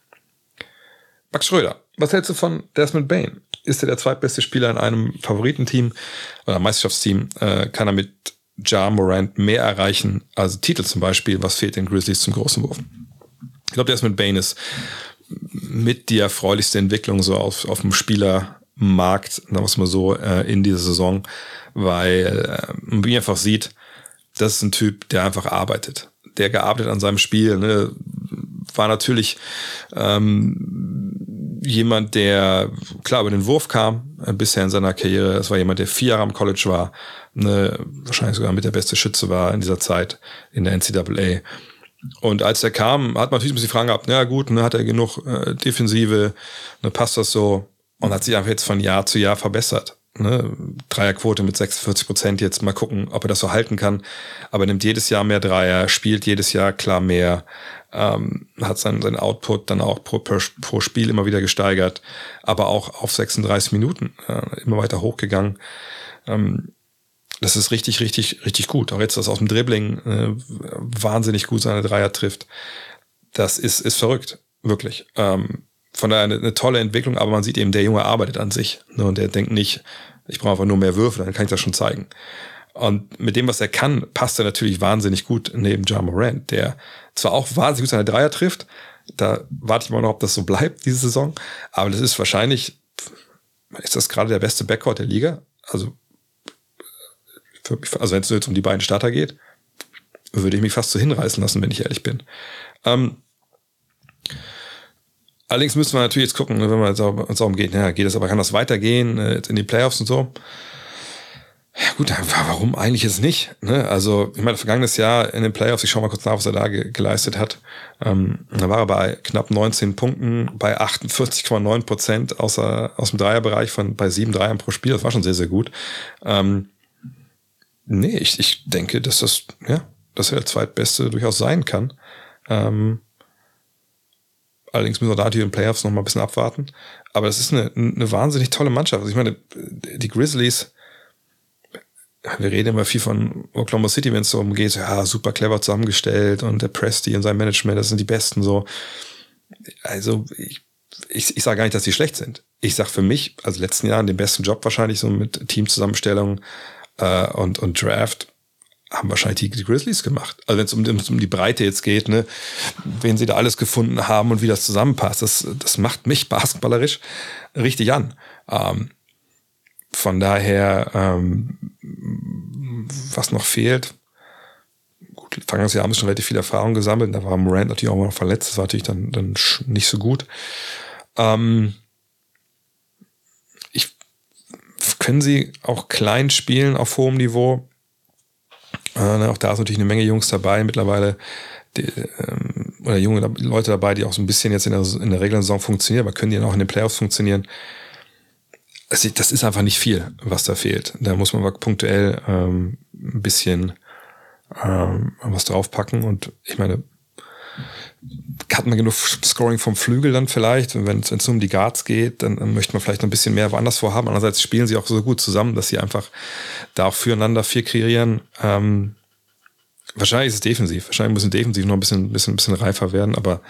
Max Schröder, was hältst du von Desmond Bain? Ist er der zweitbeste Spieler in einem Favoritenteam oder Meisterschaftsteam? Äh, kann er mit Ja Morant mehr erreichen, also Titel zum Beispiel? Was fehlt den Grizzlies zum großen Wurf? Ich glaube, Desmond Bain ist mit die erfreulichste Entwicklung so auf, auf dem Spielermarkt, sagen wir es mal so, äh, in dieser Saison, weil äh, man einfach sieht, das ist ein Typ, der einfach arbeitet. Der gearbeitet an seinem Spiel, ne? war natürlich ähm, jemand, der klar über den Wurf kam äh, bisher in seiner Karriere. Es war jemand, der vier Jahre am College war, ne, wahrscheinlich sogar mit der beste Schütze war in dieser Zeit in der NCAA. Und als er kam, hat man natürlich ein bisschen die Frage gehabt, na gut, ne, hat er genug äh, Defensive, ne, passt das so? Und hat sich einfach jetzt von Jahr zu Jahr verbessert. Ne, Dreierquote mit 46 Prozent jetzt mal gucken, ob er das so halten kann. Aber er nimmt jedes Jahr mehr Dreier, spielt jedes Jahr klar mehr, ähm, hat sein, sein Output dann auch pro, pro Spiel immer wieder gesteigert, aber auch auf 36 Minuten äh, immer weiter hochgegangen. Ähm, das ist richtig, richtig, richtig gut. Auch jetzt das aus dem Dribbling äh, wahnsinnig gut seine Dreier trifft. Das ist, ist verrückt, wirklich. Ähm, von daher eine, eine, tolle Entwicklung, aber man sieht eben, der Junge arbeitet an sich. Ne, und der denkt nicht, ich brauche einfach nur mehr Würfe, dann kann ich das schon zeigen. Und mit dem, was er kann, passt er natürlich wahnsinnig gut neben John Morant, der zwar auch wahnsinnig gut seine Dreier trifft, da warte ich mal noch, ob das so bleibt diese Saison, aber das ist wahrscheinlich, ist das gerade der beste Backcourt der Liga? Also, also wenn es jetzt um die beiden Starter geht, würde ich mich fast so hinreißen lassen, wenn ich ehrlich bin. Ähm, allerdings müssen wir natürlich jetzt gucken, ne, wenn man jetzt uns darum geht, ja, geht es aber, kann das weitergehen, äh, in die Playoffs und so? Ja, gut, warum eigentlich jetzt nicht? Ne? Also, ich meine, vergangenes Jahr in den Playoffs, ich schaue mal kurz nach, was er da ge geleistet hat. Ähm, da war er bei knapp 19 Punkten, bei 48,9 Prozent außer, aus dem Dreierbereich von bei sieben Dreiern pro Spiel. Das war schon sehr, sehr gut. Ähm, nee, ich, ich denke, dass das, ja, dass er der zweitbeste durchaus sein kann. Ähm, allerdings müssen wir da den Playoffs noch mal ein bisschen abwarten. Aber das ist eine, eine wahnsinnig tolle Mannschaft. Also ich meine, die Grizzlies, wir reden immer viel von Oklahoma City, wenn es darum geht, ja, super clever zusammengestellt und der Presti und sein Management, das sind die Besten so. Also ich, ich, ich sage gar nicht, dass die schlecht sind. Ich sage für mich, also letzten Jahren den besten Job wahrscheinlich so mit Teamzusammenstellung äh, und, und Draft haben wahrscheinlich die, Grizzlies gemacht. Also wenn es um, um die Breite jetzt geht, ne, wen sie da alles gefunden haben und wie das zusammenpasst, das, das macht mich basketballerisch richtig an. Ähm, von daher, ähm, was noch fehlt, gut, vergangenes Jahr haben wir schon relativ viel Erfahrung gesammelt. Da war Morant natürlich auch mal noch verletzt. Das war natürlich dann, dann nicht so gut. Ähm, ich, können sie auch klein spielen auf hohem Niveau? Ne, auch da ist natürlich eine Menge Jungs dabei mittlerweile. Die, ähm, oder junge Leute dabei, die auch so ein bisschen jetzt in der, in der regulären Saison funktionieren, aber können die dann auch in den Playoffs funktionieren? also das ist einfach nicht viel, was da fehlt. Da muss man aber punktuell ähm, ein bisschen ähm, was draufpacken. Und ich meine, hat man genug Scoring vom Flügel dann vielleicht? Wenn es um die Guards geht, dann, dann, möchte man vielleicht noch ein bisschen mehr woanders vorhaben. Andererseits spielen sie auch so gut zusammen, dass sie einfach da auch füreinander viel kreieren. Ähm, wahrscheinlich ist es defensiv. Wahrscheinlich müssen defensiv noch ein bisschen, bisschen, bisschen reifer werden, aber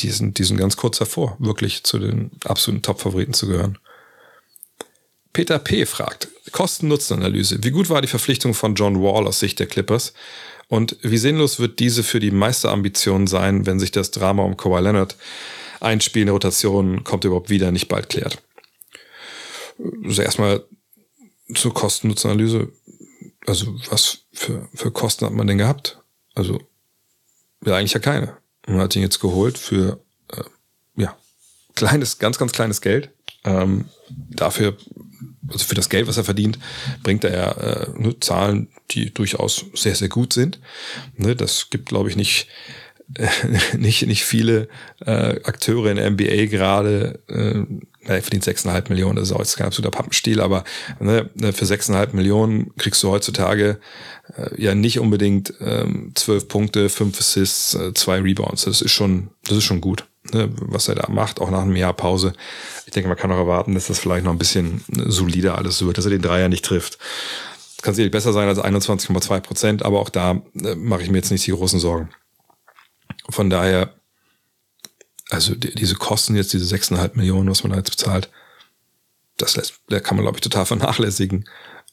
die sind, die sind ganz kurz davor, wirklich zu den absoluten Top-Favoriten zu gehören. Peter P. fragt, Kosten-Nutzen-Analyse. Wie gut war die Verpflichtung von John Wall aus Sicht der Clippers? Und wie sinnlos wird diese für die Meisterambitionen sein, wenn sich das Drama um Kawhi Leonard einspielende Rotation kommt überhaupt wieder nicht bald klärt? Also erstmal zur Kosten-Nutzen-Analyse. Also was für, für Kosten hat man denn gehabt? Also ja, eigentlich ja keine. Man hat ihn jetzt geholt für äh, ja kleines, ganz, ganz kleines Geld. Ähm, dafür also für das Geld, was er verdient, bringt er äh, ne, Zahlen, die durchaus sehr, sehr gut sind. Ne, das gibt, glaube ich, nicht, äh, [LAUGHS] nicht, nicht viele äh, Akteure in der NBA gerade, äh, er verdient 6,5 Millionen, das ist auch jetzt kein absoluter Pappenstiel, aber ne, für 6,5 Millionen kriegst du heutzutage äh, ja nicht unbedingt ähm, 12 Punkte, 5 Assists, äh, 2 Rebounds. Das ist schon, das ist schon gut, was er da macht, auch nach einem Jahr Pause. Ich denke, man kann auch erwarten, dass das vielleicht noch ein bisschen solider alles wird, dass er den Dreier nicht trifft. Kann sicherlich besser sein als 21,2 Prozent, aber auch da äh, mache ich mir jetzt nicht die großen Sorgen. Von daher also die, diese Kosten jetzt, diese 6,5 Millionen, was man da jetzt bezahlt, das lässt, der kann man, glaube ich, total vernachlässigen,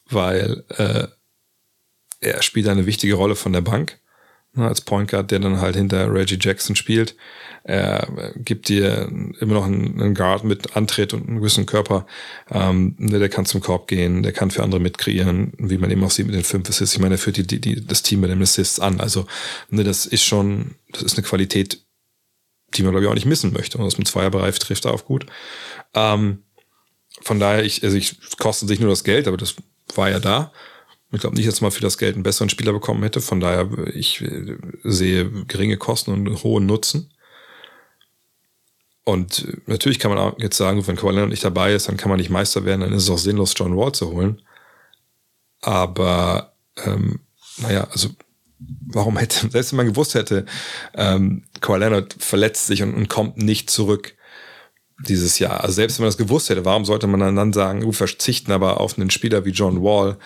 weil äh, er spielt eine wichtige Rolle von der Bank ne, als Point Guard, der dann halt hinter Reggie Jackson spielt. Er gibt dir immer noch einen, Guard mit Antritt und einem gewissen Körper. Ähm, der, der kann zum Korb gehen, der kann für andere mitkreieren, wie man eben auch sieht mit den fünf Assists. Ich meine, er führt die, die, das Team mit den Assists an. Also ne, das ist schon, das ist eine Qualität, die man, glaube ich, auch nicht missen möchte. Und aus dem Zweierbereich trifft er auf gut. Ähm, von daher, ich, also ich kostet sich nur das Geld, aber das war ja da. Ich glaube nicht, dass man für das Geld einen besseren Spieler bekommen hätte. Von daher, ich äh, sehe geringe Kosten und hohen Nutzen. Und natürlich kann man auch jetzt sagen, wenn Kawhi nicht dabei ist, dann kann man nicht Meister werden, dann ist es auch sinnlos, John Wall zu holen. Aber ähm, naja, also warum hätte, [LAUGHS] selbst wenn man gewusst hätte, ähm, Kawhi Leonard verletzt sich und, und kommt nicht zurück dieses Jahr. Also selbst wenn man das gewusst hätte, warum sollte man dann sagen, wir verzichten aber auf einen Spieler wie John Wall,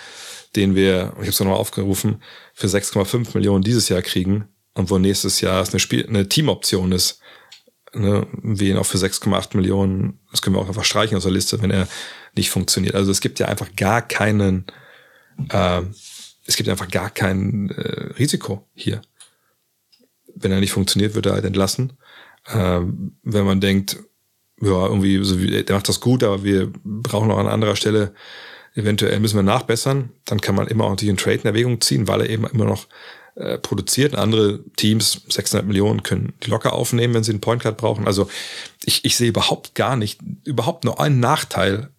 den wir, ich habe es nochmal aufgerufen, für 6,5 Millionen dieses Jahr kriegen und wo nächstes Jahr es eine, Spiel, eine Teamoption ist, ne, wir ihn auch für 6,8 Millionen, das können wir auch einfach streichen aus der Liste, wenn er nicht funktioniert. Also es gibt ja einfach gar keinen äh, es gibt einfach gar kein äh, Risiko hier. Wenn er nicht funktioniert, wird er halt entlassen. Ähm, wenn man denkt, ja, irgendwie, so wie, der macht das gut, aber wir brauchen noch an anderer Stelle, eventuell müssen wir nachbessern, dann kann man immer auch natürlich einen Trade in Erwägung ziehen, weil er eben immer noch äh, produziert. Andere Teams, 600 Millionen, können die locker aufnehmen, wenn sie einen Point Guard brauchen. Also ich, ich sehe überhaupt gar nicht, überhaupt nur einen Nachteil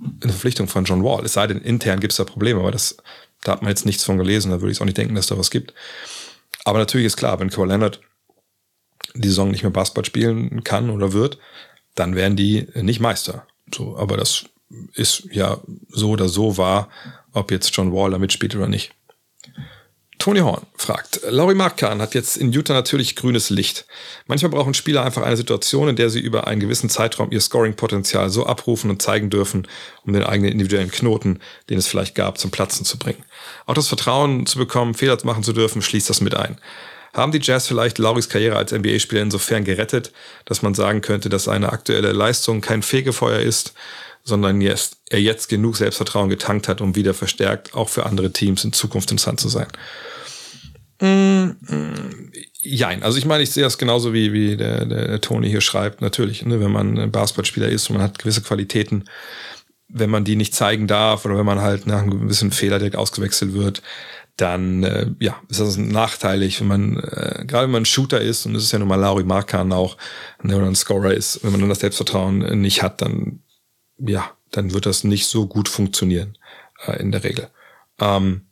in der Verpflichtung von John Wall. Es sei denn, intern gibt es da Probleme, aber das da hat man jetzt nichts von gelesen, da würde ich auch nicht denken, dass da was gibt. Aber natürlich ist klar, wenn Kawhi Leonard die Saison nicht mehr Basketball spielen kann oder wird, dann werden die nicht Meister. So, aber das ist ja so oder so wahr, ob jetzt John Wall da mitspielt oder nicht. Tony Horn fragt, Laurie Markan hat jetzt in Utah natürlich grünes Licht. Manchmal brauchen Spieler einfach eine Situation, in der sie über einen gewissen Zeitraum ihr Scoring-Potenzial so abrufen und zeigen dürfen, um den eigenen individuellen Knoten, den es vielleicht gab, zum Platzen zu bringen. Auch das Vertrauen zu bekommen, Fehler machen zu dürfen, schließt das mit ein. Haben die Jazz vielleicht Lauris Karriere als NBA-Spieler insofern gerettet, dass man sagen könnte, dass seine aktuelle Leistung kein Fegefeuer ist, sondern jetzt, er jetzt genug Selbstvertrauen getankt hat, um wieder verstärkt auch für andere Teams in Zukunft interessant zu sein. Mm, mm, jein, also ich meine, ich sehe das genauso wie, wie der, der Tony hier schreibt, natürlich, ne, wenn man ein Basketballspieler ist und man hat gewisse Qualitäten, wenn man die nicht zeigen darf oder wenn man halt nach einem gewissen Fehler direkt ausgewechselt wird, dann äh, ja, ist das nachteilig, wenn man, äh, gerade wenn man ein Shooter ist, und das ist ja nun mal Lauri Markan auch, ne, oder ein Scorer ist, wenn man dann das Selbstvertrauen nicht hat, dann ja, dann wird das nicht so gut funktionieren äh, in der Regel. Ähm,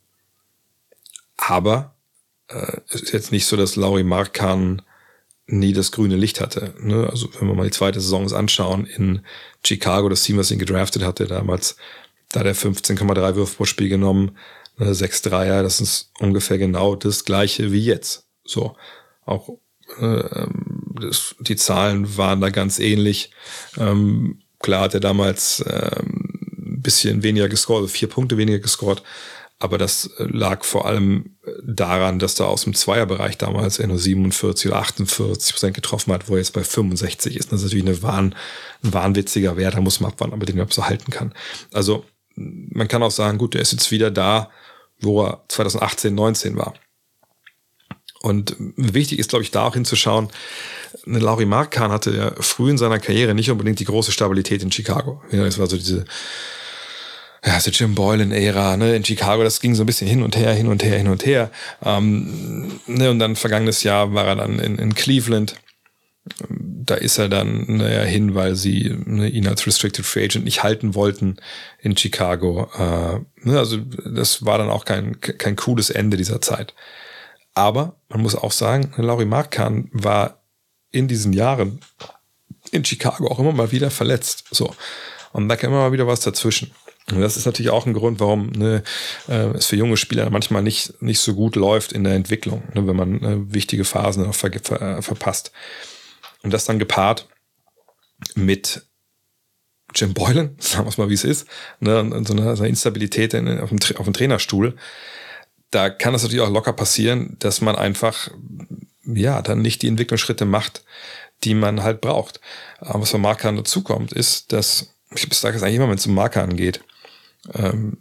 aber äh, es ist jetzt nicht so, dass Laurie Markan nie das grüne Licht hatte. Ne? Also wenn wir mal die zweite Saison anschauen in Chicago, das Team, was ihn gedraftet hatte, damals da der 15,3 Würfe pro Spiel genommen, ne, 6 Dreier, das ist ungefähr genau das gleiche wie jetzt. So, auch äh, das, die Zahlen waren da ganz ähnlich. Ähm, Klar hat er damals ähm, ein bisschen weniger gescored, also vier Punkte weniger gescored. Aber das äh, lag vor allem äh, daran, dass er aus dem Zweierbereich damals er nur 47 oder 48 Prozent getroffen hat, wo er jetzt bei 65 ist. Das ist natürlich eine Wahn, ein wahnwitziger Wert, da muss man abwarten, ob er den überhaupt so halten kann. Also man kann auch sagen, gut, er ist jetzt wieder da, wo er 2018, 19 war. Und wichtig ist, glaube ich, da auch hinzuschauen, Laurie Markan hatte ja früh in seiner Karriere nicht unbedingt die große Stabilität in Chicago. Es war so diese, ja, so Jim Boylan-Ära, ne, in Chicago, das ging so ein bisschen hin und her, hin und her, hin und her. Ähm, ne, und dann vergangenes Jahr war er dann in, in Cleveland. Da ist er dann naja, hin, weil sie ne, ihn als Restricted Free Agent nicht halten wollten in Chicago. Äh, ne, also das war dann auch kein, kein cooles Ende dieser Zeit. Aber man muss auch sagen, Laurie Markan war in diesen Jahren in Chicago auch immer mal wieder verletzt. So. Und da kam immer mal wieder was dazwischen. Und das ist natürlich auch ein Grund, warum ne, äh, es für junge Spieler manchmal nicht, nicht so gut läuft in der Entwicklung, ne, wenn man äh, wichtige Phasen ver ver verpasst. Und das dann gepaart mit Jim Boylan, [LAUGHS] sagen wir es mal, wie es ist, ne, und so eine, so eine Instabilität in, auf, dem, auf dem Trainerstuhl, da kann es natürlich auch locker passieren, dass man einfach, ja, dann nicht die Entwicklungsschritte macht, die man halt braucht. Aber was bei Markern dazukommt, ist, dass, ich sage es eigentlich immer, wenn es um Marker angeht, ähm,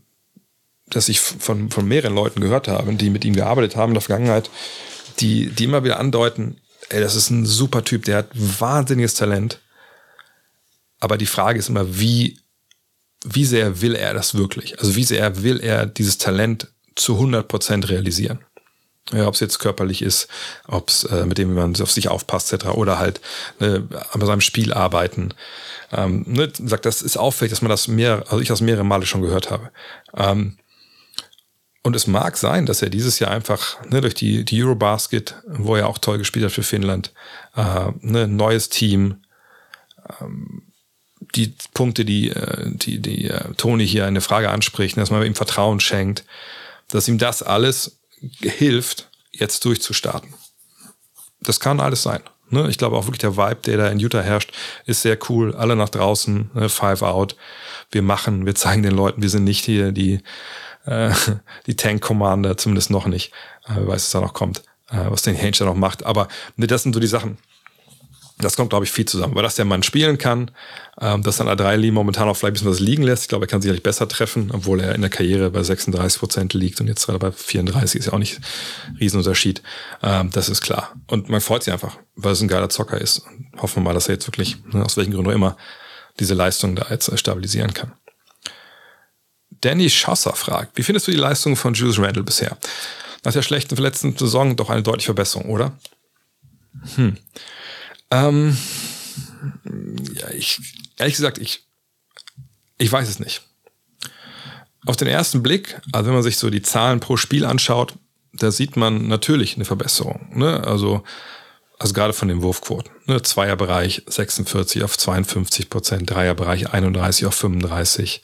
dass ich von, von mehreren Leuten gehört habe, die mit ihm gearbeitet haben in der Vergangenheit, die, die immer wieder andeuten, ey, das ist ein super Typ, der hat wahnsinniges Talent. Aber die Frage ist immer, wie, wie sehr will er das wirklich? Also wie sehr will er dieses Talent zu 100 Prozent realisieren? Ja, ob es jetzt körperlich ist, ob es äh, mit dem, wie man auf sich aufpasst, etc. Oder halt äh, an seinem Spiel arbeiten. Ähm, ne, sagt, das ist auffällig, dass man das mehr, also ich das mehrere Male schon gehört habe. Ähm, und es mag sein, dass er dieses Jahr einfach ne, durch die, die Eurobasket, wo er auch toll gespielt hat für Finnland, äh, ne, neues Team, ähm, die Punkte, die, äh, die, die äh, Toni hier eine Frage anspricht, dass man ihm Vertrauen schenkt, dass ihm das alles hilft, jetzt durchzustarten. Das kann alles sein. Ne? Ich glaube auch wirklich der Vibe, der da in Utah herrscht, ist sehr cool. Alle nach draußen, ne? five out. Wir machen, wir zeigen den Leuten, wir sind nicht hier die, äh, die Tank Commander, zumindest noch nicht. Äh, wer weiß, was da noch kommt, äh, was den Hange da noch macht. Aber ne, das sind so die Sachen. Das kommt, glaube ich, viel zusammen. Weil dass der Mann spielen kann, ähm, dass dann Adreili momentan auch vielleicht ein bisschen was liegen lässt. Ich glaube, er kann sicherlich besser treffen, obwohl er in der Karriere bei 36 Prozent liegt und jetzt gerade bei 34 ist ja auch nicht ein Riesenunterschied. Ähm, das ist klar. Und man freut sich einfach, weil es ein geiler Zocker ist. Und hoffen wir mal, dass er jetzt wirklich, ne, aus welchen Gründen auch immer, diese Leistung da jetzt stabilisieren kann. Danny Schosser fragt, wie findest du die Leistung von Jules Randall bisher? Nach der schlechten verletzten Saison doch eine deutliche Verbesserung, oder? Hm. Ähm, ja, ich, ehrlich gesagt, ich, ich weiß es nicht. Auf den ersten Blick, also wenn man sich so die Zahlen pro Spiel anschaut, da sieht man natürlich eine Verbesserung. Ne? Also, also gerade von den Wurfquoten. Ne? Zweierbereich 46 auf 52 Prozent, Dreierbereich 31 auf 35.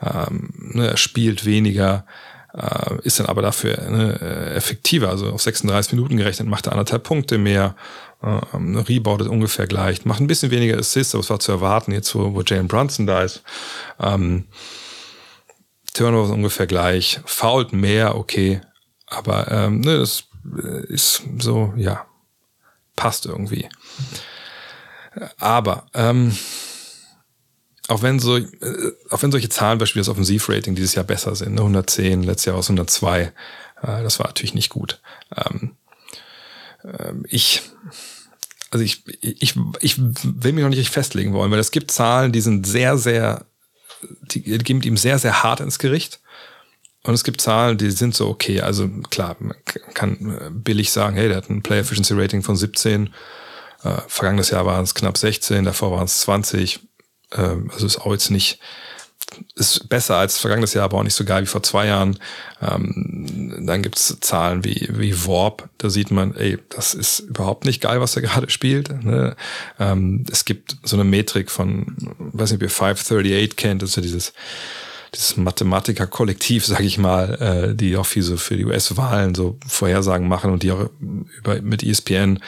Ähm, ne? Er spielt weniger, äh, ist dann aber dafür ne, effektiver. Also auf 36 Minuten gerechnet macht er anderthalb Punkte mehr ähm, Rebound ist ungefähr gleich. Macht ein bisschen weniger Assists, aber es war zu erwarten, jetzt wo, wo Jalen Brunson da ist. Ähm, Turnover ist ungefähr gleich. Foult mehr, okay. Aber ähm, ne, das äh, ist so, ja, passt irgendwie. Aber ähm, auch wenn so, äh, auch wenn solche Zahlen beispielsweise das Offensivrating dieses Jahr besser sind, ne, 110, letztes Jahr aus 102, äh, das war natürlich nicht gut. Ähm, ähm, ich, also ich, ich, ich will mich noch nicht festlegen wollen, weil es gibt Zahlen, die sind sehr, sehr, die geben ihm sehr, sehr hart ins Gericht. Und es gibt Zahlen, die sind so okay. Also klar, man kann billig sagen, hey, der hat ein Player Efficiency Rating von 17. Äh, vergangenes Jahr waren es knapp 16, davor waren es 20. Äh, also ist auch jetzt nicht ist besser als vergangenes Jahr, aber auch nicht so geil wie vor zwei Jahren. Ähm, dann gibt's Zahlen wie, wie Warp, da sieht man, ey, das ist überhaupt nicht geil, was er gerade spielt. Ne? Ähm, es gibt so eine Metrik von, weiß nicht, ob ihr 538 kennt, das ist ja dieses dieses Mathematiker-Kollektiv, sag ich mal, äh, die auch viel so für die US-Wahlen so Vorhersagen machen und die auch über mit ESPN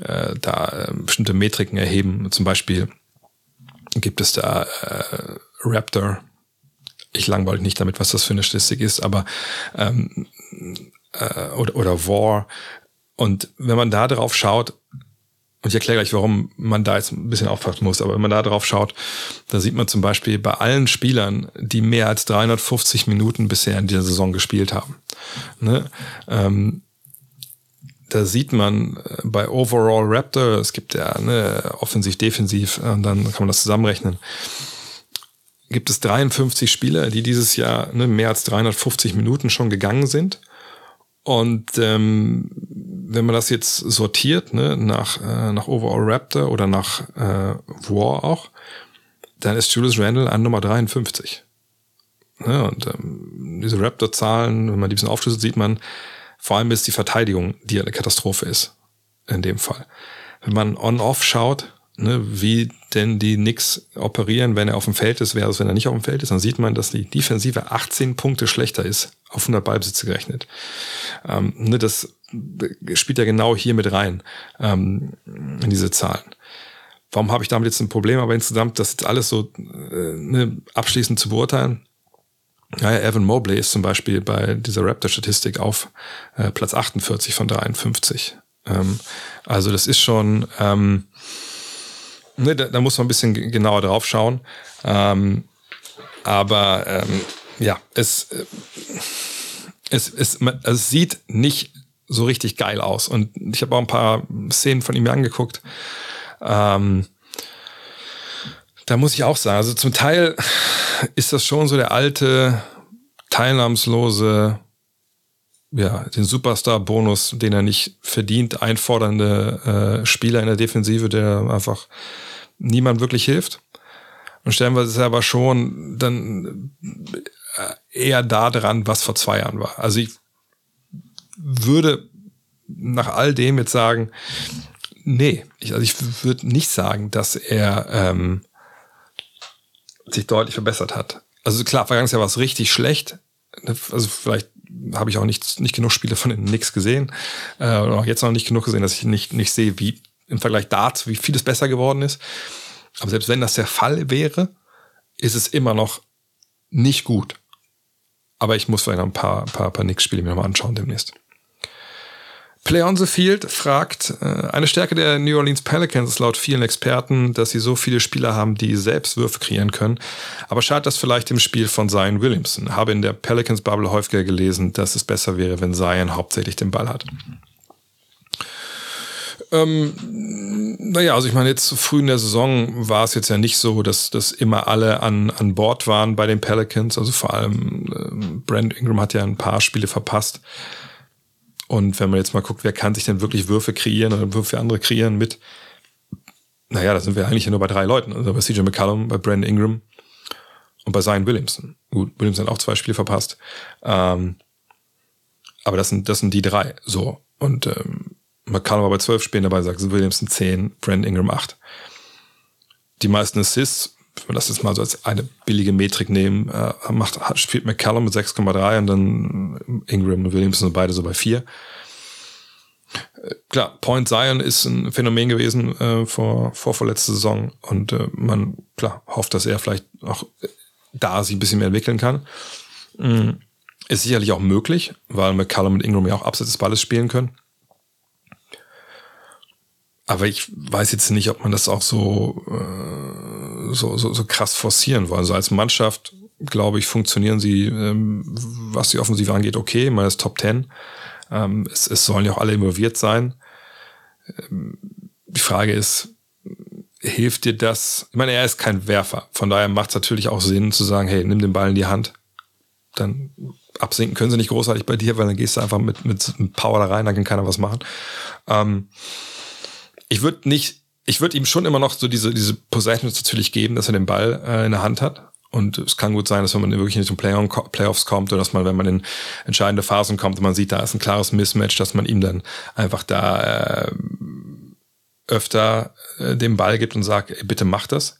äh, da äh, bestimmte Metriken erheben. Zum Beispiel gibt es da äh, Raptor. Ich langweile nicht damit, was das für eine Statistik ist, aber ähm, äh, oder, oder War. Und wenn man da drauf schaut, und ich erkläre gleich, warum man da jetzt ein bisschen aufpassen muss, aber wenn man da drauf schaut, da sieht man zum Beispiel bei allen Spielern, die mehr als 350 Minuten bisher in dieser Saison gespielt haben. Ne? Ähm, da sieht man äh, bei Overall Raptor, es gibt ja ne, offensiv, defensiv, und dann kann man das zusammenrechnen gibt es 53 Spieler, die dieses Jahr ne, mehr als 350 Minuten schon gegangen sind. Und ähm, wenn man das jetzt sortiert, ne, nach, äh, nach Overall Raptor oder nach äh, War auch, dann ist Julius Randle an Nummer 53. Ne, und ähm, diese Raptor-Zahlen, wenn man die bisschen aufschlüsselt, sieht man, vor allem ist die Verteidigung, die eine Katastrophe ist. In dem Fall. Wenn man on-off schaut, ne, wie denn die Knicks operieren, wenn er auf dem Feld ist, versus wenn er nicht auf dem Feld ist, dann sieht man, dass die Defensive 18 Punkte schlechter ist, auf 100 Ballbesitze gerechnet. Ähm, ne, das spielt ja genau hier mit rein, ähm, in diese Zahlen. Warum habe ich damit jetzt ein Problem? Aber insgesamt, das jetzt alles so äh, ne, abschließend zu beurteilen. Ja, Evan Mobley ist zum Beispiel bei dieser Raptor-Statistik auf äh, Platz 48 von 53. Ähm, also das ist schon, ähm, ne, da, da, muss man ein bisschen genauer drauf schauen. Ähm, aber ähm, ja, es, äh, es, es, also es sieht nicht so richtig geil aus. Und ich habe auch ein paar Szenen von ihm angeguckt. Ähm, da muss ich auch sagen, also zum Teil ist das schon so der alte, teilnahmslose, ja, den Superstar-Bonus, den er nicht verdient, einfordernde äh, Spieler in der Defensive, der einfach niemand wirklich hilft. Und stellenweise ist er aber schon dann äh, eher da dran, was vor zwei Jahren war. Also ich würde nach all dem jetzt sagen, nee, ich, also ich würde nicht sagen, dass er ähm, sich deutlich verbessert hat. Also klar, vergangenes Jahr war es richtig schlecht. Also vielleicht habe ich auch nicht, nicht genug Spiele von den Knicks gesehen. Äh, oder auch jetzt noch nicht genug gesehen, dass ich nicht, nicht sehe, wie im Vergleich dazu, wie viel es besser geworden ist. Aber selbst wenn das der Fall wäre, ist es immer noch nicht gut. Aber ich muss vielleicht noch ein paar, paar, paar Knicks-Spiele mir nochmal anschauen demnächst. Play on the Field fragt, äh, eine Stärke der New Orleans Pelicans ist laut vielen Experten, dass sie so viele Spieler haben, die selbst Würfe kreieren können. Aber schadet das vielleicht im Spiel von Zion Williamson? Habe in der Pelicans Bubble häufiger gelesen, dass es besser wäre, wenn Zion hauptsächlich den Ball hat. Ähm, naja, also ich meine, jetzt früh in der Saison war es jetzt ja nicht so, dass, dass immer alle an, an Bord waren bei den Pelicans. Also vor allem äh, Brand Ingram hat ja ein paar Spiele verpasst. Und wenn man jetzt mal guckt, wer kann sich denn wirklich Würfe kreieren oder Würfe für andere kreieren mit, naja, da sind wir eigentlich nur bei drei Leuten. Also bei CJ McCallum, bei Brandon Ingram und bei Zion Williamson. Gut, Williamson hat auch zwei Spiele verpasst. Ähm, aber das sind, das sind die drei. So. Und ähm, McCallum war bei zwölf Spielen dabei, sagt Williamson zehn, Brandon Ingram acht. Die meisten Assists wenn wir das jetzt mal so als eine billige Metrik nehmen, äh, macht, spielt McCallum mit 6,3 und dann Ingram und Williamson beide so bei 4. Äh, klar, Point Zion ist ein Phänomen gewesen äh, vor, vor vorletzter Saison und äh, man, klar, hofft, dass er vielleicht auch da sich ein bisschen mehr entwickeln kann. Mhm. Ist sicherlich auch möglich, weil McCallum und Ingram ja auch abseits des Balles spielen können. Aber ich weiß jetzt nicht, ob man das auch so, äh, so, so, so krass forcieren will. Also als Mannschaft, glaube ich, funktionieren sie, ähm, was die Offensive angeht, okay. Meine, das Top Ten. Ähm, es, es sollen ja auch alle involviert sein. Ähm, die Frage ist, hilft dir das? Ich meine, er ist kein Werfer. Von daher macht es natürlich auch Sinn zu sagen, hey, nimm den Ball in die Hand. Dann absinken können sie nicht großartig bei dir, weil dann gehst du einfach mit, mit Power da rein, dann kann keiner was machen. Ähm, ich würde nicht, ich würde ihm schon immer noch so diese, diese Possessions natürlich geben, dass er den Ball äh, in der Hand hat. Und es kann gut sein, dass wenn man wirklich Richtung Play Playoffs kommt oder dass man, wenn man in entscheidende Phasen kommt und man sieht, da ist ein klares Mismatch, dass man ihm dann einfach da äh, öfter äh, den Ball gibt und sagt, ey, bitte mach das.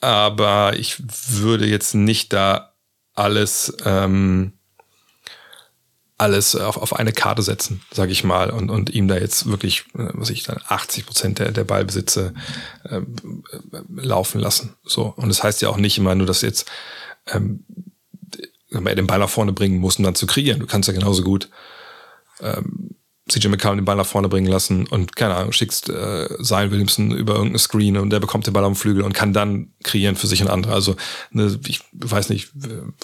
Aber ich würde jetzt nicht da alles ähm, alles auf, auf eine Karte setzen, sage ich mal, und, und ihm da jetzt wirklich, äh, was ich dann 80 Prozent der, der Ballbesitze äh, laufen lassen. So und das heißt ja auch nicht immer nur, dass jetzt ähm, den Ball nach vorne bringen muss, um dann zu kreieren. Du kannst ja genauso gut ähm, CJ McCallum den Ball nach vorne bringen lassen und keine Ahnung, schickst äh, Zion Williamson über irgendeine Screen und der bekommt den Ball am Flügel und kann dann kreieren für sich und andere. Also ne, ich weiß nicht,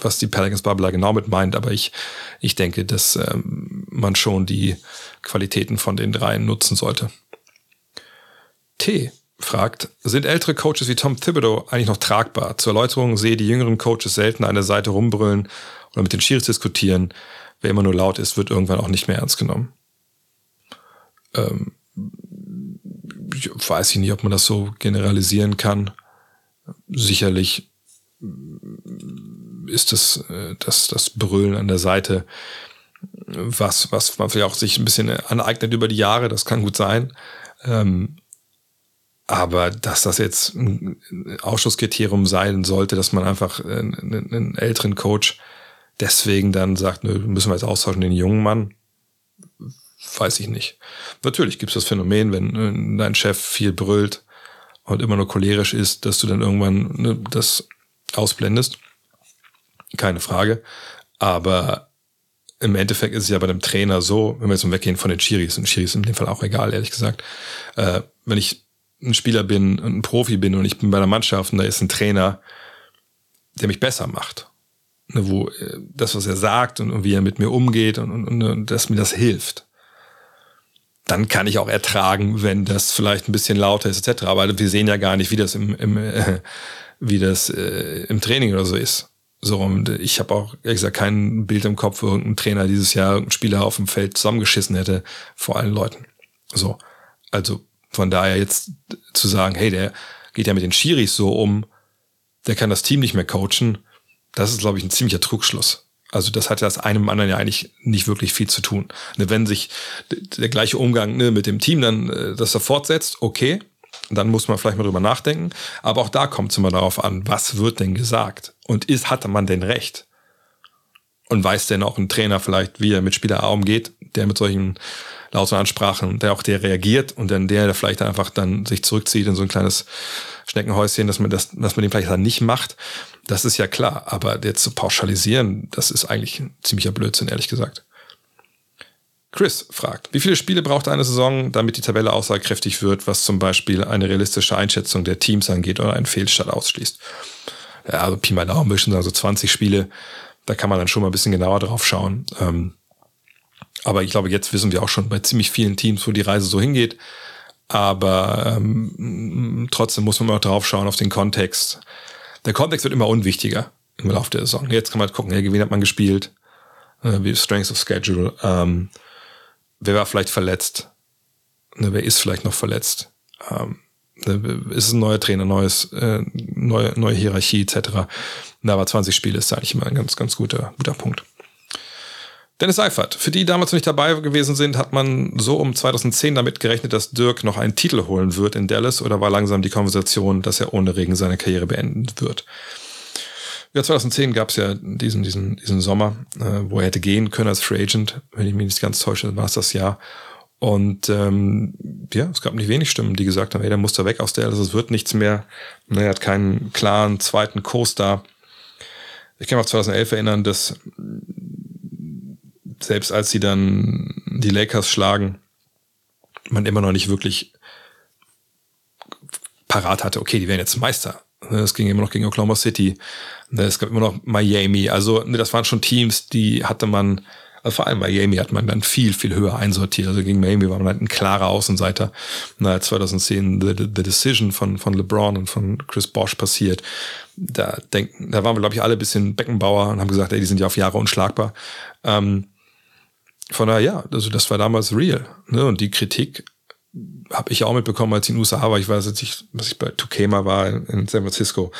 was die Pelicans Bubble genau mit meint, aber ich, ich denke, dass ähm, man schon die Qualitäten von den dreien nutzen sollte. T fragt, sind ältere Coaches wie Tom Thibodeau eigentlich noch tragbar? Zur Erläuterung sehe die jüngeren Coaches selten an der Seite rumbrüllen oder mit den Schiris diskutieren. Wer immer nur laut ist, wird irgendwann auch nicht mehr ernst genommen ähm, ich weiß ich nicht, ob man das so generalisieren kann. Sicherlich ist das, äh, das, das Brüllen an der Seite was, was man vielleicht auch sich ein bisschen aneignet über die Jahre, das kann gut sein. Ähm, Aber dass das jetzt ein Ausschusskriterium sein sollte, dass man einfach einen, einen älteren Coach deswegen dann sagt, nö, müssen wir jetzt austauschen, den jungen Mann, weiß ich nicht. Natürlich gibt es das Phänomen, wenn dein Chef viel brüllt und immer nur cholerisch ist, dass du dann irgendwann ne, das ausblendest. Keine Frage. Aber im Endeffekt ist es ja bei einem Trainer so, wenn wir jetzt weggehen von den Chiris, und Chiris in dem Fall auch egal, ehrlich gesagt, äh, wenn ich ein Spieler bin, ein Profi bin und ich bin bei der Mannschaft und da ist ein Trainer, der mich besser macht. Ne, wo äh, das, was er sagt und, und wie er mit mir umgeht und, und, und dass mir das hilft. Dann kann ich auch ertragen, wenn das vielleicht ein bisschen lauter ist, etc. Aber wir sehen ja gar nicht, wie das im, im äh, wie das äh, im Training oder so ist. So, und ich habe auch, ehrlich gesagt, kein Bild im Kopf, wo irgendein Trainer dieses Jahr irgendeinen Spieler auf dem Feld zusammengeschissen hätte vor allen Leuten. So. Also von daher jetzt zu sagen, hey, der geht ja mit den Schiris so um, der kann das Team nicht mehr coachen, das ist, glaube ich, ein ziemlicher Trugschluss. Also das hat ja das einem anderen ja eigentlich nicht wirklich viel zu tun. Ne, wenn sich der gleiche Umgang ne, mit dem Team dann äh, das da fortsetzt, okay, dann muss man vielleicht mal drüber nachdenken. Aber auch da kommt es immer darauf an, was wird denn gesagt? Und ist, hatte man denn recht? Und weiß denn auch ein Trainer vielleicht, wie er mit Spieler A umgeht, der mit solchen lauten Ansprachen, der auch der reagiert und dann der, der vielleicht einfach dann sich zurückzieht in so ein kleines Schneckenhäuschen, dass man das, dass man den vielleicht dann nicht macht, das ist ja klar. Aber jetzt zu pauschalisieren, das ist eigentlich ziemlicher Blödsinn, ehrlich gesagt. Chris fragt, wie viele Spiele braucht eine Saison, damit die Tabelle aussagekräftig wird, was zum Beispiel eine realistische Einschätzung der Teams angeht oder einen Fehlstart ausschließt? Ja, also Pi mal Daumen, würde sagen, so 20 Spiele, da kann man dann schon mal ein bisschen genauer drauf schauen. Ähm, aber ich glaube, jetzt wissen wir auch schon bei ziemlich vielen Teams, wo die Reise so hingeht. Aber ähm, trotzdem muss man mal drauf schauen auf den Kontext. Der Kontext wird immer unwichtiger im Laufe der Saison. Jetzt kann man gucken, hey, wen hat man gespielt? Äh, wie Strengths of Schedule? Ähm, wer war vielleicht verletzt? Ne, wer ist vielleicht noch verletzt? Ähm, ne, ist es ein neuer Trainer, neues, äh, neue, neue Hierarchie etc. Na, aber 20 Spiele ist eigentlich immer ein ganz, ganz guter, guter Punkt. Dennis Seifert. Für die, die damals noch nicht dabei gewesen sind, hat man so um 2010 damit gerechnet, dass Dirk noch einen Titel holen wird in Dallas oder war langsam die Konversation, dass er ohne Regen seine Karriere beenden wird? Ja, 2010 gab es ja diesen, diesen, diesen Sommer, äh, wo er hätte gehen können als Free Agent. Wenn ich mich nicht ganz täusche, war es das Jahr. Und ähm, ja, es gab nicht wenig Stimmen, die gesagt haben, ey, der muss da weg aus also es wird nichts mehr. Ne, er hat keinen klaren zweiten Co-Star. Ich kann mich auch 2011 erinnern, dass selbst als sie dann die Lakers schlagen, man immer noch nicht wirklich parat hatte, okay, die werden jetzt Meister. Es ging immer noch gegen Oklahoma City. Es gab immer noch Miami. Also ne, das waren schon Teams, die hatte man, also vor allem Miami hat man dann viel, viel höher einsortiert. Also gegen Miami war man halt ein klarer Außenseiter. Na, 2010 The, The Decision von, von LeBron und von Chris Bosch passiert. Da denken, da waren wir, glaube ich, alle ein bisschen Beckenbauer und haben gesagt, ey, die sind ja auf Jahre unschlagbar. Ähm, von daher, ja, also das war damals real. Ne? Und die Kritik habe ich auch mitbekommen, als ich in den USA war. Ich weiß jetzt nicht, was ich bei Tukema war in San Francisco.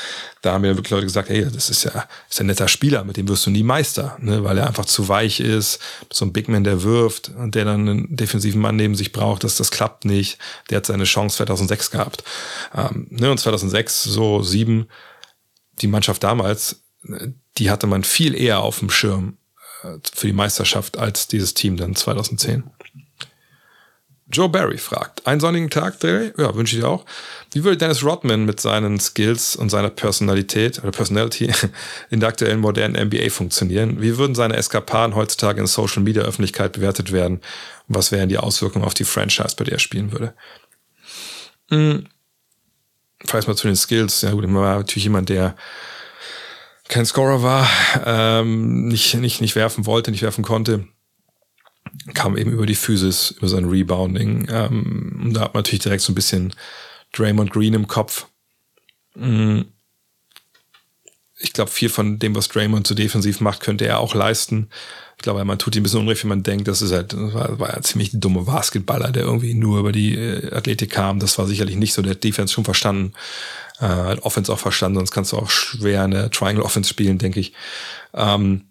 Da haben mir wirklich Leute gesagt, hey, das ist ja ist ein netter Spieler, mit dem wirst du nie Meister, ne? weil er einfach zu weich ist. So ein Big Man, der wirft und der dann einen defensiven Mann neben sich braucht, das, das klappt nicht. Der hat seine Chance 2006 gehabt. Ähm, ne? Und 2006, so sieben, die Mannschaft damals, die hatte man viel eher auf dem Schirm für die Meisterschaft als dieses Team dann 2010. Joe Barry fragt, einen sonnigen Tag, Barry? Ja, wünsche ich dir auch. Wie würde Dennis Rodman mit seinen Skills und seiner Personalität oder Personality [LAUGHS] in der aktuellen modernen NBA funktionieren? Wie würden seine Eskapaden heutzutage in Social Media Öffentlichkeit bewertet werden? Und was wären die Auswirkungen auf die Franchise, bei der er spielen würde? Hm. Falls mal zu den Skills. Ja gut, er war natürlich jemand, der kein Scorer war, ähm, nicht, nicht, nicht werfen wollte, nicht werfen konnte kam eben über die Physis, über sein Rebounding. Ähm, und da hat man natürlich direkt so ein bisschen Draymond Green im Kopf. Mm. Ich glaube, viel von dem, was Draymond so defensiv macht, könnte er auch leisten. Ich glaube, man tut ihm ein bisschen unrecht, wenn man denkt, das ist halt, das war, war ja ziemlich dummer Basketballer, der irgendwie nur über die äh, Athletik kam. Das war sicherlich nicht so. Der hat Defense schon verstanden, äh, Offense auch verstanden, sonst kannst du auch schwer eine Triangle Offense spielen, denke ich. Ähm,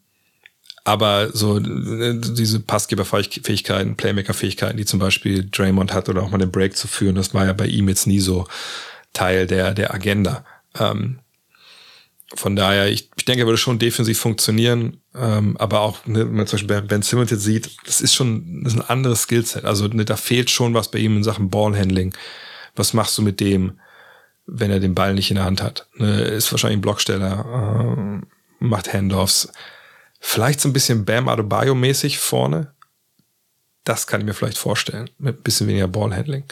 Aber so äh, diese Passgeberfähigkeiten, Playmaker-Fähigkeiten, die zum Beispiel Draymond hat oder auch mal den Break zu führen, das war ja bei ihm jetzt nie so Teil der, der Agenda. Ähm, von daher, ich, ich denke, er würde schon defensiv funktionieren, ähm, aber auch, ne, wenn man zum Beispiel Ben Simmons jetzt sieht, das ist schon das ist ein anderes Skillset. Also ne, da fehlt schon was bei ihm in Sachen Ballhandling. Was machst du mit dem, wenn er den Ball nicht in der Hand hat? Ne, ist wahrscheinlich ein Blocksteller, äh, macht Handoffs. Vielleicht so ein bisschen Bam Adebayo-mäßig vorne. Das kann ich mir vielleicht vorstellen. Mit ein bisschen weniger Ballhandling.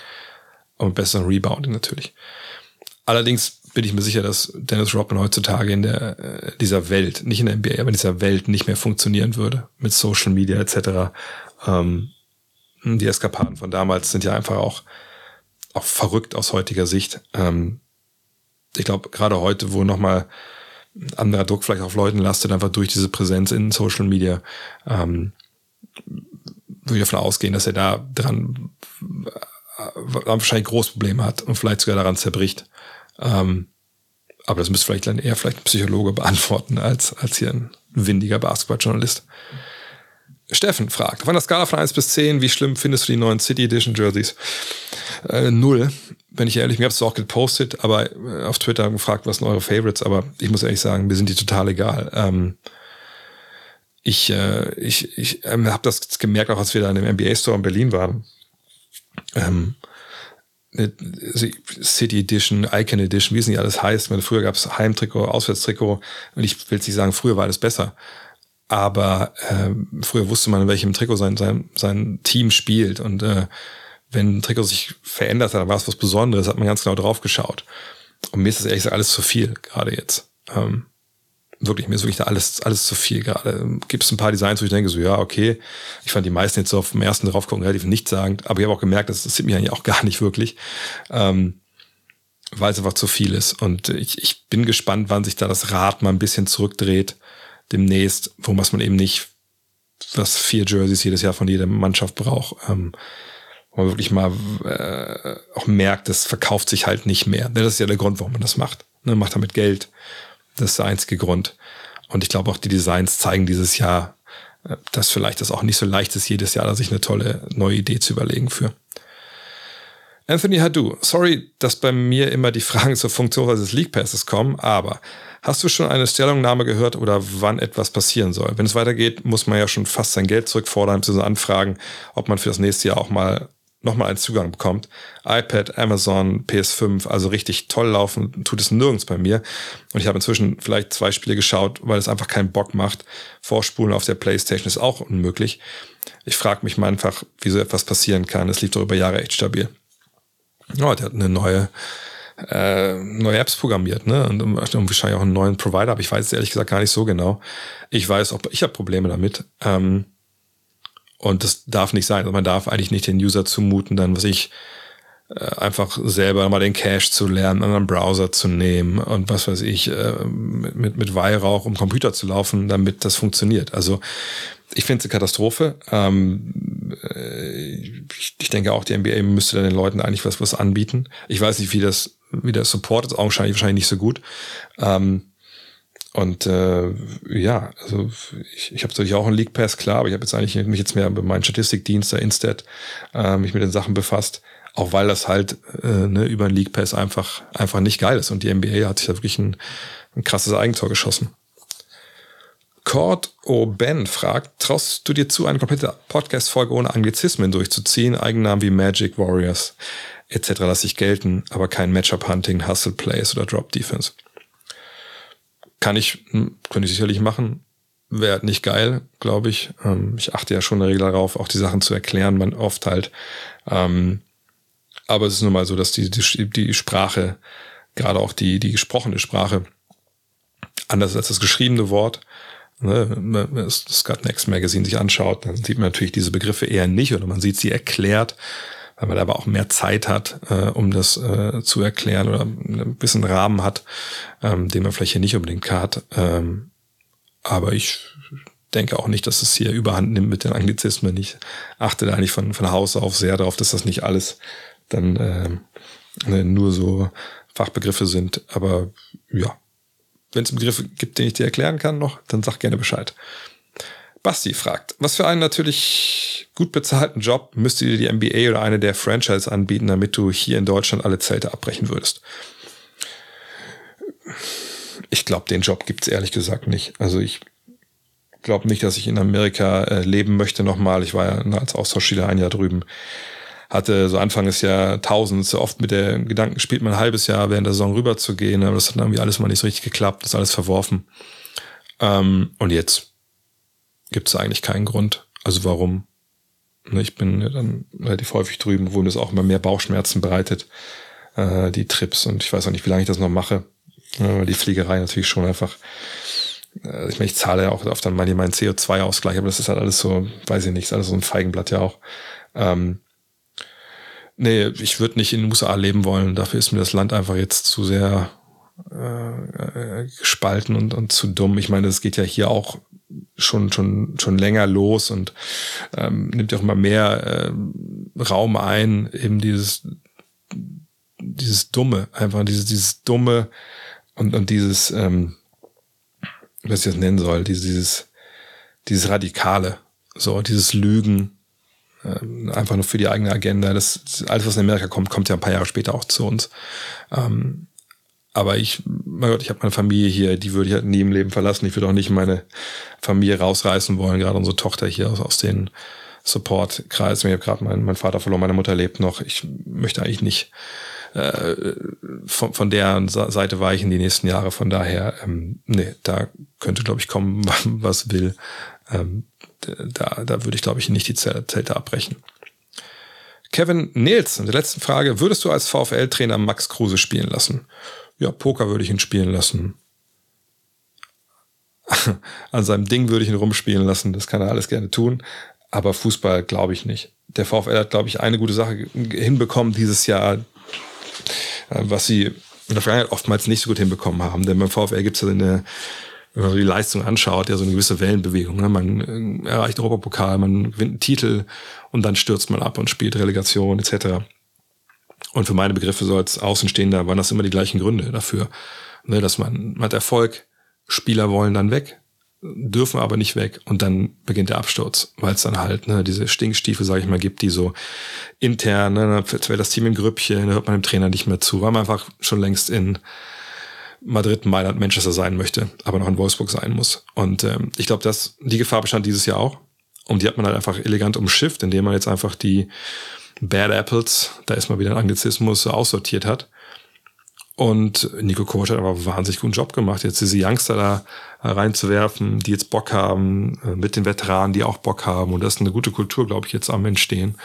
Und besseren Rebounding natürlich. Allerdings bin ich mir sicher, dass Dennis Rodman heutzutage in der, äh, dieser Welt, nicht in der NBA, aber in dieser Welt nicht mehr funktionieren würde. Mit Social Media etc. Ähm, die Eskapaden von damals sind ja einfach auch, auch verrückt aus heutiger Sicht. Ähm, ich glaube, gerade heute, wo nochmal anderer Druck vielleicht auf Leuten lastet, einfach durch diese Präsenz in Social Media, ähm, würde ich davon ausgehen, dass er da dran äh, wahrscheinlich große Probleme hat und vielleicht sogar daran zerbricht. Ähm, aber das müsste vielleicht dann eher vielleicht ein Psychologe [LAUGHS] beantworten als, als hier ein windiger Basketballjournalist. Steffen fragt, auf einer Skala von 1 bis 10, wie schlimm findest du die neuen City Edition Jerseys? Äh, null, wenn ich ehrlich, mir hab's auch gepostet, aber äh, auf Twitter gefragt, was sind eure Favorites, aber ich muss ehrlich sagen, mir sind die total egal. Ähm, ich äh, ich, ich ähm, habe das gemerkt, auch als wir da in dem NBA Store in Berlin waren. Ähm, City Edition, Icon Edition, wie es nicht alles heißt. Früher gab es Heimtrikot, Auswärtstrikot und ich will nicht sagen, früher war alles besser. Aber äh, früher wusste man, in welchem Trikot sein, sein, sein Team spielt. Und äh, wenn ein Trikot sich verändert hat, dann war es was Besonderes, hat man ganz genau drauf geschaut. Und mir ist das ehrlich gesagt alles zu viel, gerade jetzt. Ähm, wirklich, mir ist wirklich da alles, alles zu viel gerade. Gibt es ein paar Designs, wo ich denke, so, ja, okay. Ich fand die meisten jetzt so auf dem ersten draufgucken relativ nichtssagend, aber ich habe auch gemerkt, das interessiert mich eigentlich auch [LAUGHS] gar nicht wirklich. Ähm, weil es einfach zu viel ist. Und ich, ich bin gespannt, wann sich da das Rad mal ein bisschen zurückdreht, demnächst, wo was man eben nicht, was vier Jerseys jedes Jahr von jeder Mannschaft braucht. Ähm, wo man wirklich mal äh, auch merkt, das verkauft sich halt nicht mehr. Das ist ja der Grund, warum man das macht. Man macht damit Geld. Das ist der einzige Grund. Und ich glaube auch die Designs zeigen dieses Jahr, äh, dass vielleicht das auch nicht so leicht ist, jedes Jahr sich eine tolle neue Idee zu überlegen für. Anthony Hadou, sorry, dass bei mir immer die Fragen zur Funktion des League Passes kommen, aber hast du schon eine Stellungnahme gehört oder wann etwas passieren soll? Wenn es weitergeht, muss man ja schon fast sein Geld zurückfordern, bzw. anfragen, ob man für das nächste Jahr auch mal nochmal einen Zugang bekommt. iPad, Amazon, PS5, also richtig toll laufen, tut es nirgends bei mir. Und ich habe inzwischen vielleicht zwei Spiele geschaut, weil es einfach keinen Bock macht. Vorspulen auf der Playstation ist auch unmöglich. Ich frage mich mal einfach, wie so etwas passieren kann. Es lief doch über Jahre echt stabil. Ja, der hat eine neue, äh, neue Apps programmiert, ne? Und, und wahrscheinlich auch einen neuen Provider, aber ich weiß es ehrlich gesagt gar nicht so genau. Ich weiß, ob ich habe Probleme damit. Ähm, und das darf nicht sein. Also man darf eigentlich nicht den User zumuten, dann, was ich, äh, einfach selber mal den Cache zu lernen, einen anderen Browser zu nehmen und was weiß ich, äh, mit, mit Weihrauch um Computer zu laufen, damit das funktioniert. Also ich finde es eine Katastrophe. Ähm, äh, ich, ich denke auch, die NBA müsste den Leuten eigentlich was, was anbieten. Ich weiß nicht, wie das, wie der Support ist, augenscheinlich wahrscheinlich nicht so gut. Ähm, und äh, ja, also ich, ich habe natürlich auch einen League Pass, klar, aber ich habe jetzt eigentlich mich jetzt mehr mit meinem Statistikdienst, der Instat, äh, mich mit den Sachen befasst. Auch weil das halt äh, ne, über einen League Pass einfach, einfach nicht geil ist. Und die NBA hat sich da wirklich ein, ein krasses Eigentor geschossen. Cord Ben fragt, traust du dir zu, eine komplette Podcast-Folge ohne Anglizismen durchzuziehen? Eigennamen wie Magic Warriors etc. lasse ich gelten, aber kein Matchup-Hunting, Hustle-Plays oder Drop-Defense. Kann ich, hm, könnte ich sicherlich machen. Wäre nicht geil, glaube ich. Ähm, ich achte ja schon in der Regel darauf, auch die Sachen zu erklären, man oft halt. Ähm, aber es ist nun mal so, dass die, die, die Sprache, gerade auch die, die gesprochene Sprache, anders als das geschriebene Wort, ne, das Scott Next Magazine sich anschaut, dann sieht man natürlich diese Begriffe eher nicht oder man sieht sie erklärt weil man aber auch mehr Zeit hat, äh, um das äh, zu erklären oder ein bisschen Rahmen hat, ähm, den man vielleicht hier nicht unbedingt hat. Ähm, aber ich denke auch nicht, dass es hier überhand nimmt mit den Anglizismen. Ich achte da eigentlich von, von Haus auf sehr darauf, dass das nicht alles dann äh, nur so Fachbegriffe sind. Aber ja, wenn es Begriffe gibt, den ich dir erklären kann noch, dann sag gerne Bescheid. Basti fragt, was für einen natürlich gut bezahlten Job müsste dir die NBA oder eine der Franchise anbieten, damit du hier in Deutschland alle Zelte abbrechen würdest? Ich glaube, den Job gibt's ehrlich gesagt nicht. Also ich glaube nicht, dass ich in Amerika äh, leben möchte nochmal. Ich war ja als Austauschschüler ein Jahr drüben. Hatte so Anfang des Jahr tausend, so oft mit der Gedanken gespielt, mal ein halbes Jahr während der Saison rüber zu gehen, aber das hat irgendwie alles mal nicht so richtig geklappt, das ist alles verworfen. Ähm, und jetzt gibt es eigentlich keinen Grund. Also warum? Ne, ich bin dann relativ häufig drüben, wo das auch immer mehr Bauchschmerzen bereitet, äh, die Trips. Und ich weiß auch nicht, wie lange ich das noch mache. Ja, die Fliegerei natürlich schon einfach. Äh, ich meine, ich zahle ja auch oft dann meinen CO2-Ausgleich, aber das ist halt alles so, weiß ich nicht, ist alles so ein Feigenblatt ja auch. Ähm, nee, ich würde nicht in den USA leben wollen. Dafür ist mir das Land einfach jetzt zu sehr äh, äh, gespalten und, und zu dumm. Ich meine, es geht ja hier auch schon schon schon länger los und ähm, nimmt ja auch immer mehr äh, Raum ein, eben dieses dieses dumme, einfach dieses dieses dumme und und dieses ähm, was ich das nennen soll, dieses dieses dieses radikale, so dieses Lügen einfach nur für die eigene Agenda. Das alles was in Amerika kommt, kommt ja ein paar Jahre später auch zu uns. Ähm, aber ich, mein Gott, ich habe meine Familie hier, die würde ich halt nie im Leben verlassen. Ich würde auch nicht meine Familie rausreißen wollen, gerade unsere Tochter hier aus, aus den Support-Kreisen. Ich habe gerade meinen mein Vater verloren, meine Mutter lebt noch. Ich möchte eigentlich nicht äh, von, von der Seite weichen die nächsten Jahre. Von daher, ähm, nee, da könnte, glaube ich, kommen, [LAUGHS] was will. Ähm, da, da würde ich, glaube ich, nicht die Zelte abbrechen. Kevin Nielsen, die letzte Frage. Würdest du als VfL-Trainer Max Kruse spielen lassen? ja, Poker würde ich ihn spielen lassen. [LAUGHS] An seinem Ding würde ich ihn rumspielen lassen. Das kann er alles gerne tun. Aber Fußball glaube ich nicht. Der VfL hat, glaube ich, eine gute Sache hinbekommen dieses Jahr, äh, was sie in der Vergangenheit oftmals nicht so gut hinbekommen haben. Denn beim VfL gibt es ja eine, wenn man die Leistung anschaut, ja so eine gewisse Wellenbewegung. Ne? Man äh, erreicht Europapokal, man gewinnt einen Titel und dann stürzt man ab und spielt Relegation etc. Und für meine Begriffe so als Außenstehender waren das immer die gleichen Gründe dafür. Ne, dass man, man hat Erfolg, Spieler wollen dann weg, dürfen aber nicht weg und dann beginnt der Absturz, weil es dann halt ne, diese Stinkstiefel, sage ich mal, gibt, die so intern, ne, dann fällt das Team in Grüppchen, dann hört man dem Trainer nicht mehr zu, weil man einfach schon längst in Madrid, Mailand, Manchester sein möchte, aber noch in Wolfsburg sein muss. Und ähm, ich glaube, dass die Gefahr bestand dieses Jahr auch. Und die hat man halt einfach elegant umschifft, indem man jetzt einfach die Bad Apples, da ist mal wieder ein Anglizismus, aussortiert hat. Und Nico Kovac hat aber wahnsinnig guten Job gemacht, jetzt diese Youngster da reinzuwerfen, die jetzt Bock haben, äh, mit den Veteranen, die auch Bock haben. Und das ist eine gute Kultur, glaube ich, jetzt am Entstehen.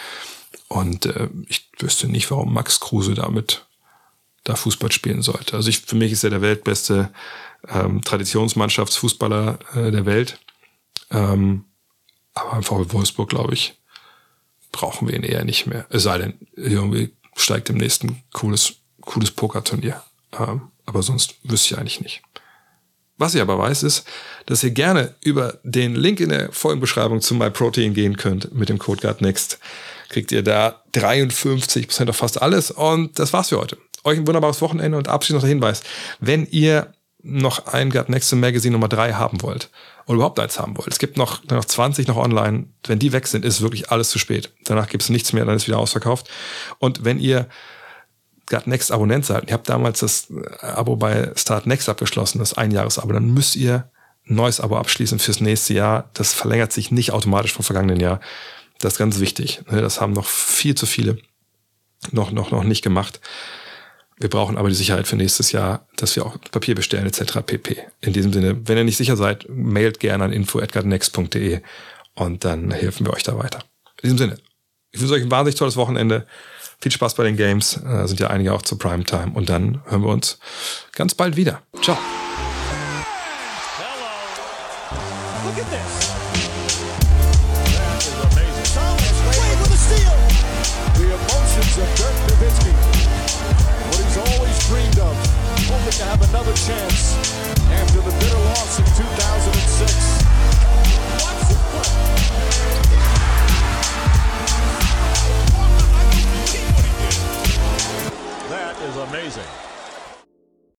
Und äh, ich wüsste nicht, warum Max Kruse damit da Fußball spielen sollte. Also ich, für mich ist er der weltbeste ähm, Traditionsmannschaftsfußballer äh, der Welt. Ähm, aber einfach VfL Wolfsburg, glaube ich, brauchen wir ihn eher nicht mehr. Es sei denn, irgendwie steigt im nächsten cooles, cooles Pokerturnier. Ähm, aber sonst wüsste ich eigentlich nicht. Was ich aber weiß, ist, dass ihr gerne über den Link in der Folgenbeschreibung zu MyProtein gehen könnt mit dem Code GuardNext. Kriegt ihr da 53% auf fast alles. Und das war's für heute. Euch ein wunderbares Wochenende und abschließend noch der Hinweis. Wenn ihr noch ein GuardNext Magazine Nummer 3 haben wollt, oder überhaupt eins haben wollt. Es gibt noch, noch 20 noch online. Wenn die weg sind, ist wirklich alles zu spät. Danach gibt es nichts mehr, dann ist wieder ausverkauft. Und wenn ihr Start Next Abonnent seid, ihr habt damals das äh, Abo bei Start Next abgeschlossen, das Einjahresabo, dann müsst ihr ein neues Abo abschließen fürs nächste Jahr. Das verlängert sich nicht automatisch vom vergangenen Jahr. Das ist ganz wichtig. Ne? Das haben noch viel zu viele noch, noch, noch nicht gemacht. Wir brauchen aber die Sicherheit für nächstes Jahr, dass wir auch Papier bestellen etc. pp. In diesem Sinne, wenn ihr nicht sicher seid, mailt gerne an info@next.de und dann helfen wir euch da weiter. In diesem Sinne, ich wünsche euch ein wahnsinnig tolles Wochenende. Viel Spaß bei den Games. Da sind ja einige auch zur Primetime. Und dann hören wir uns ganz bald wieder. Ciao. Hello. Look at this.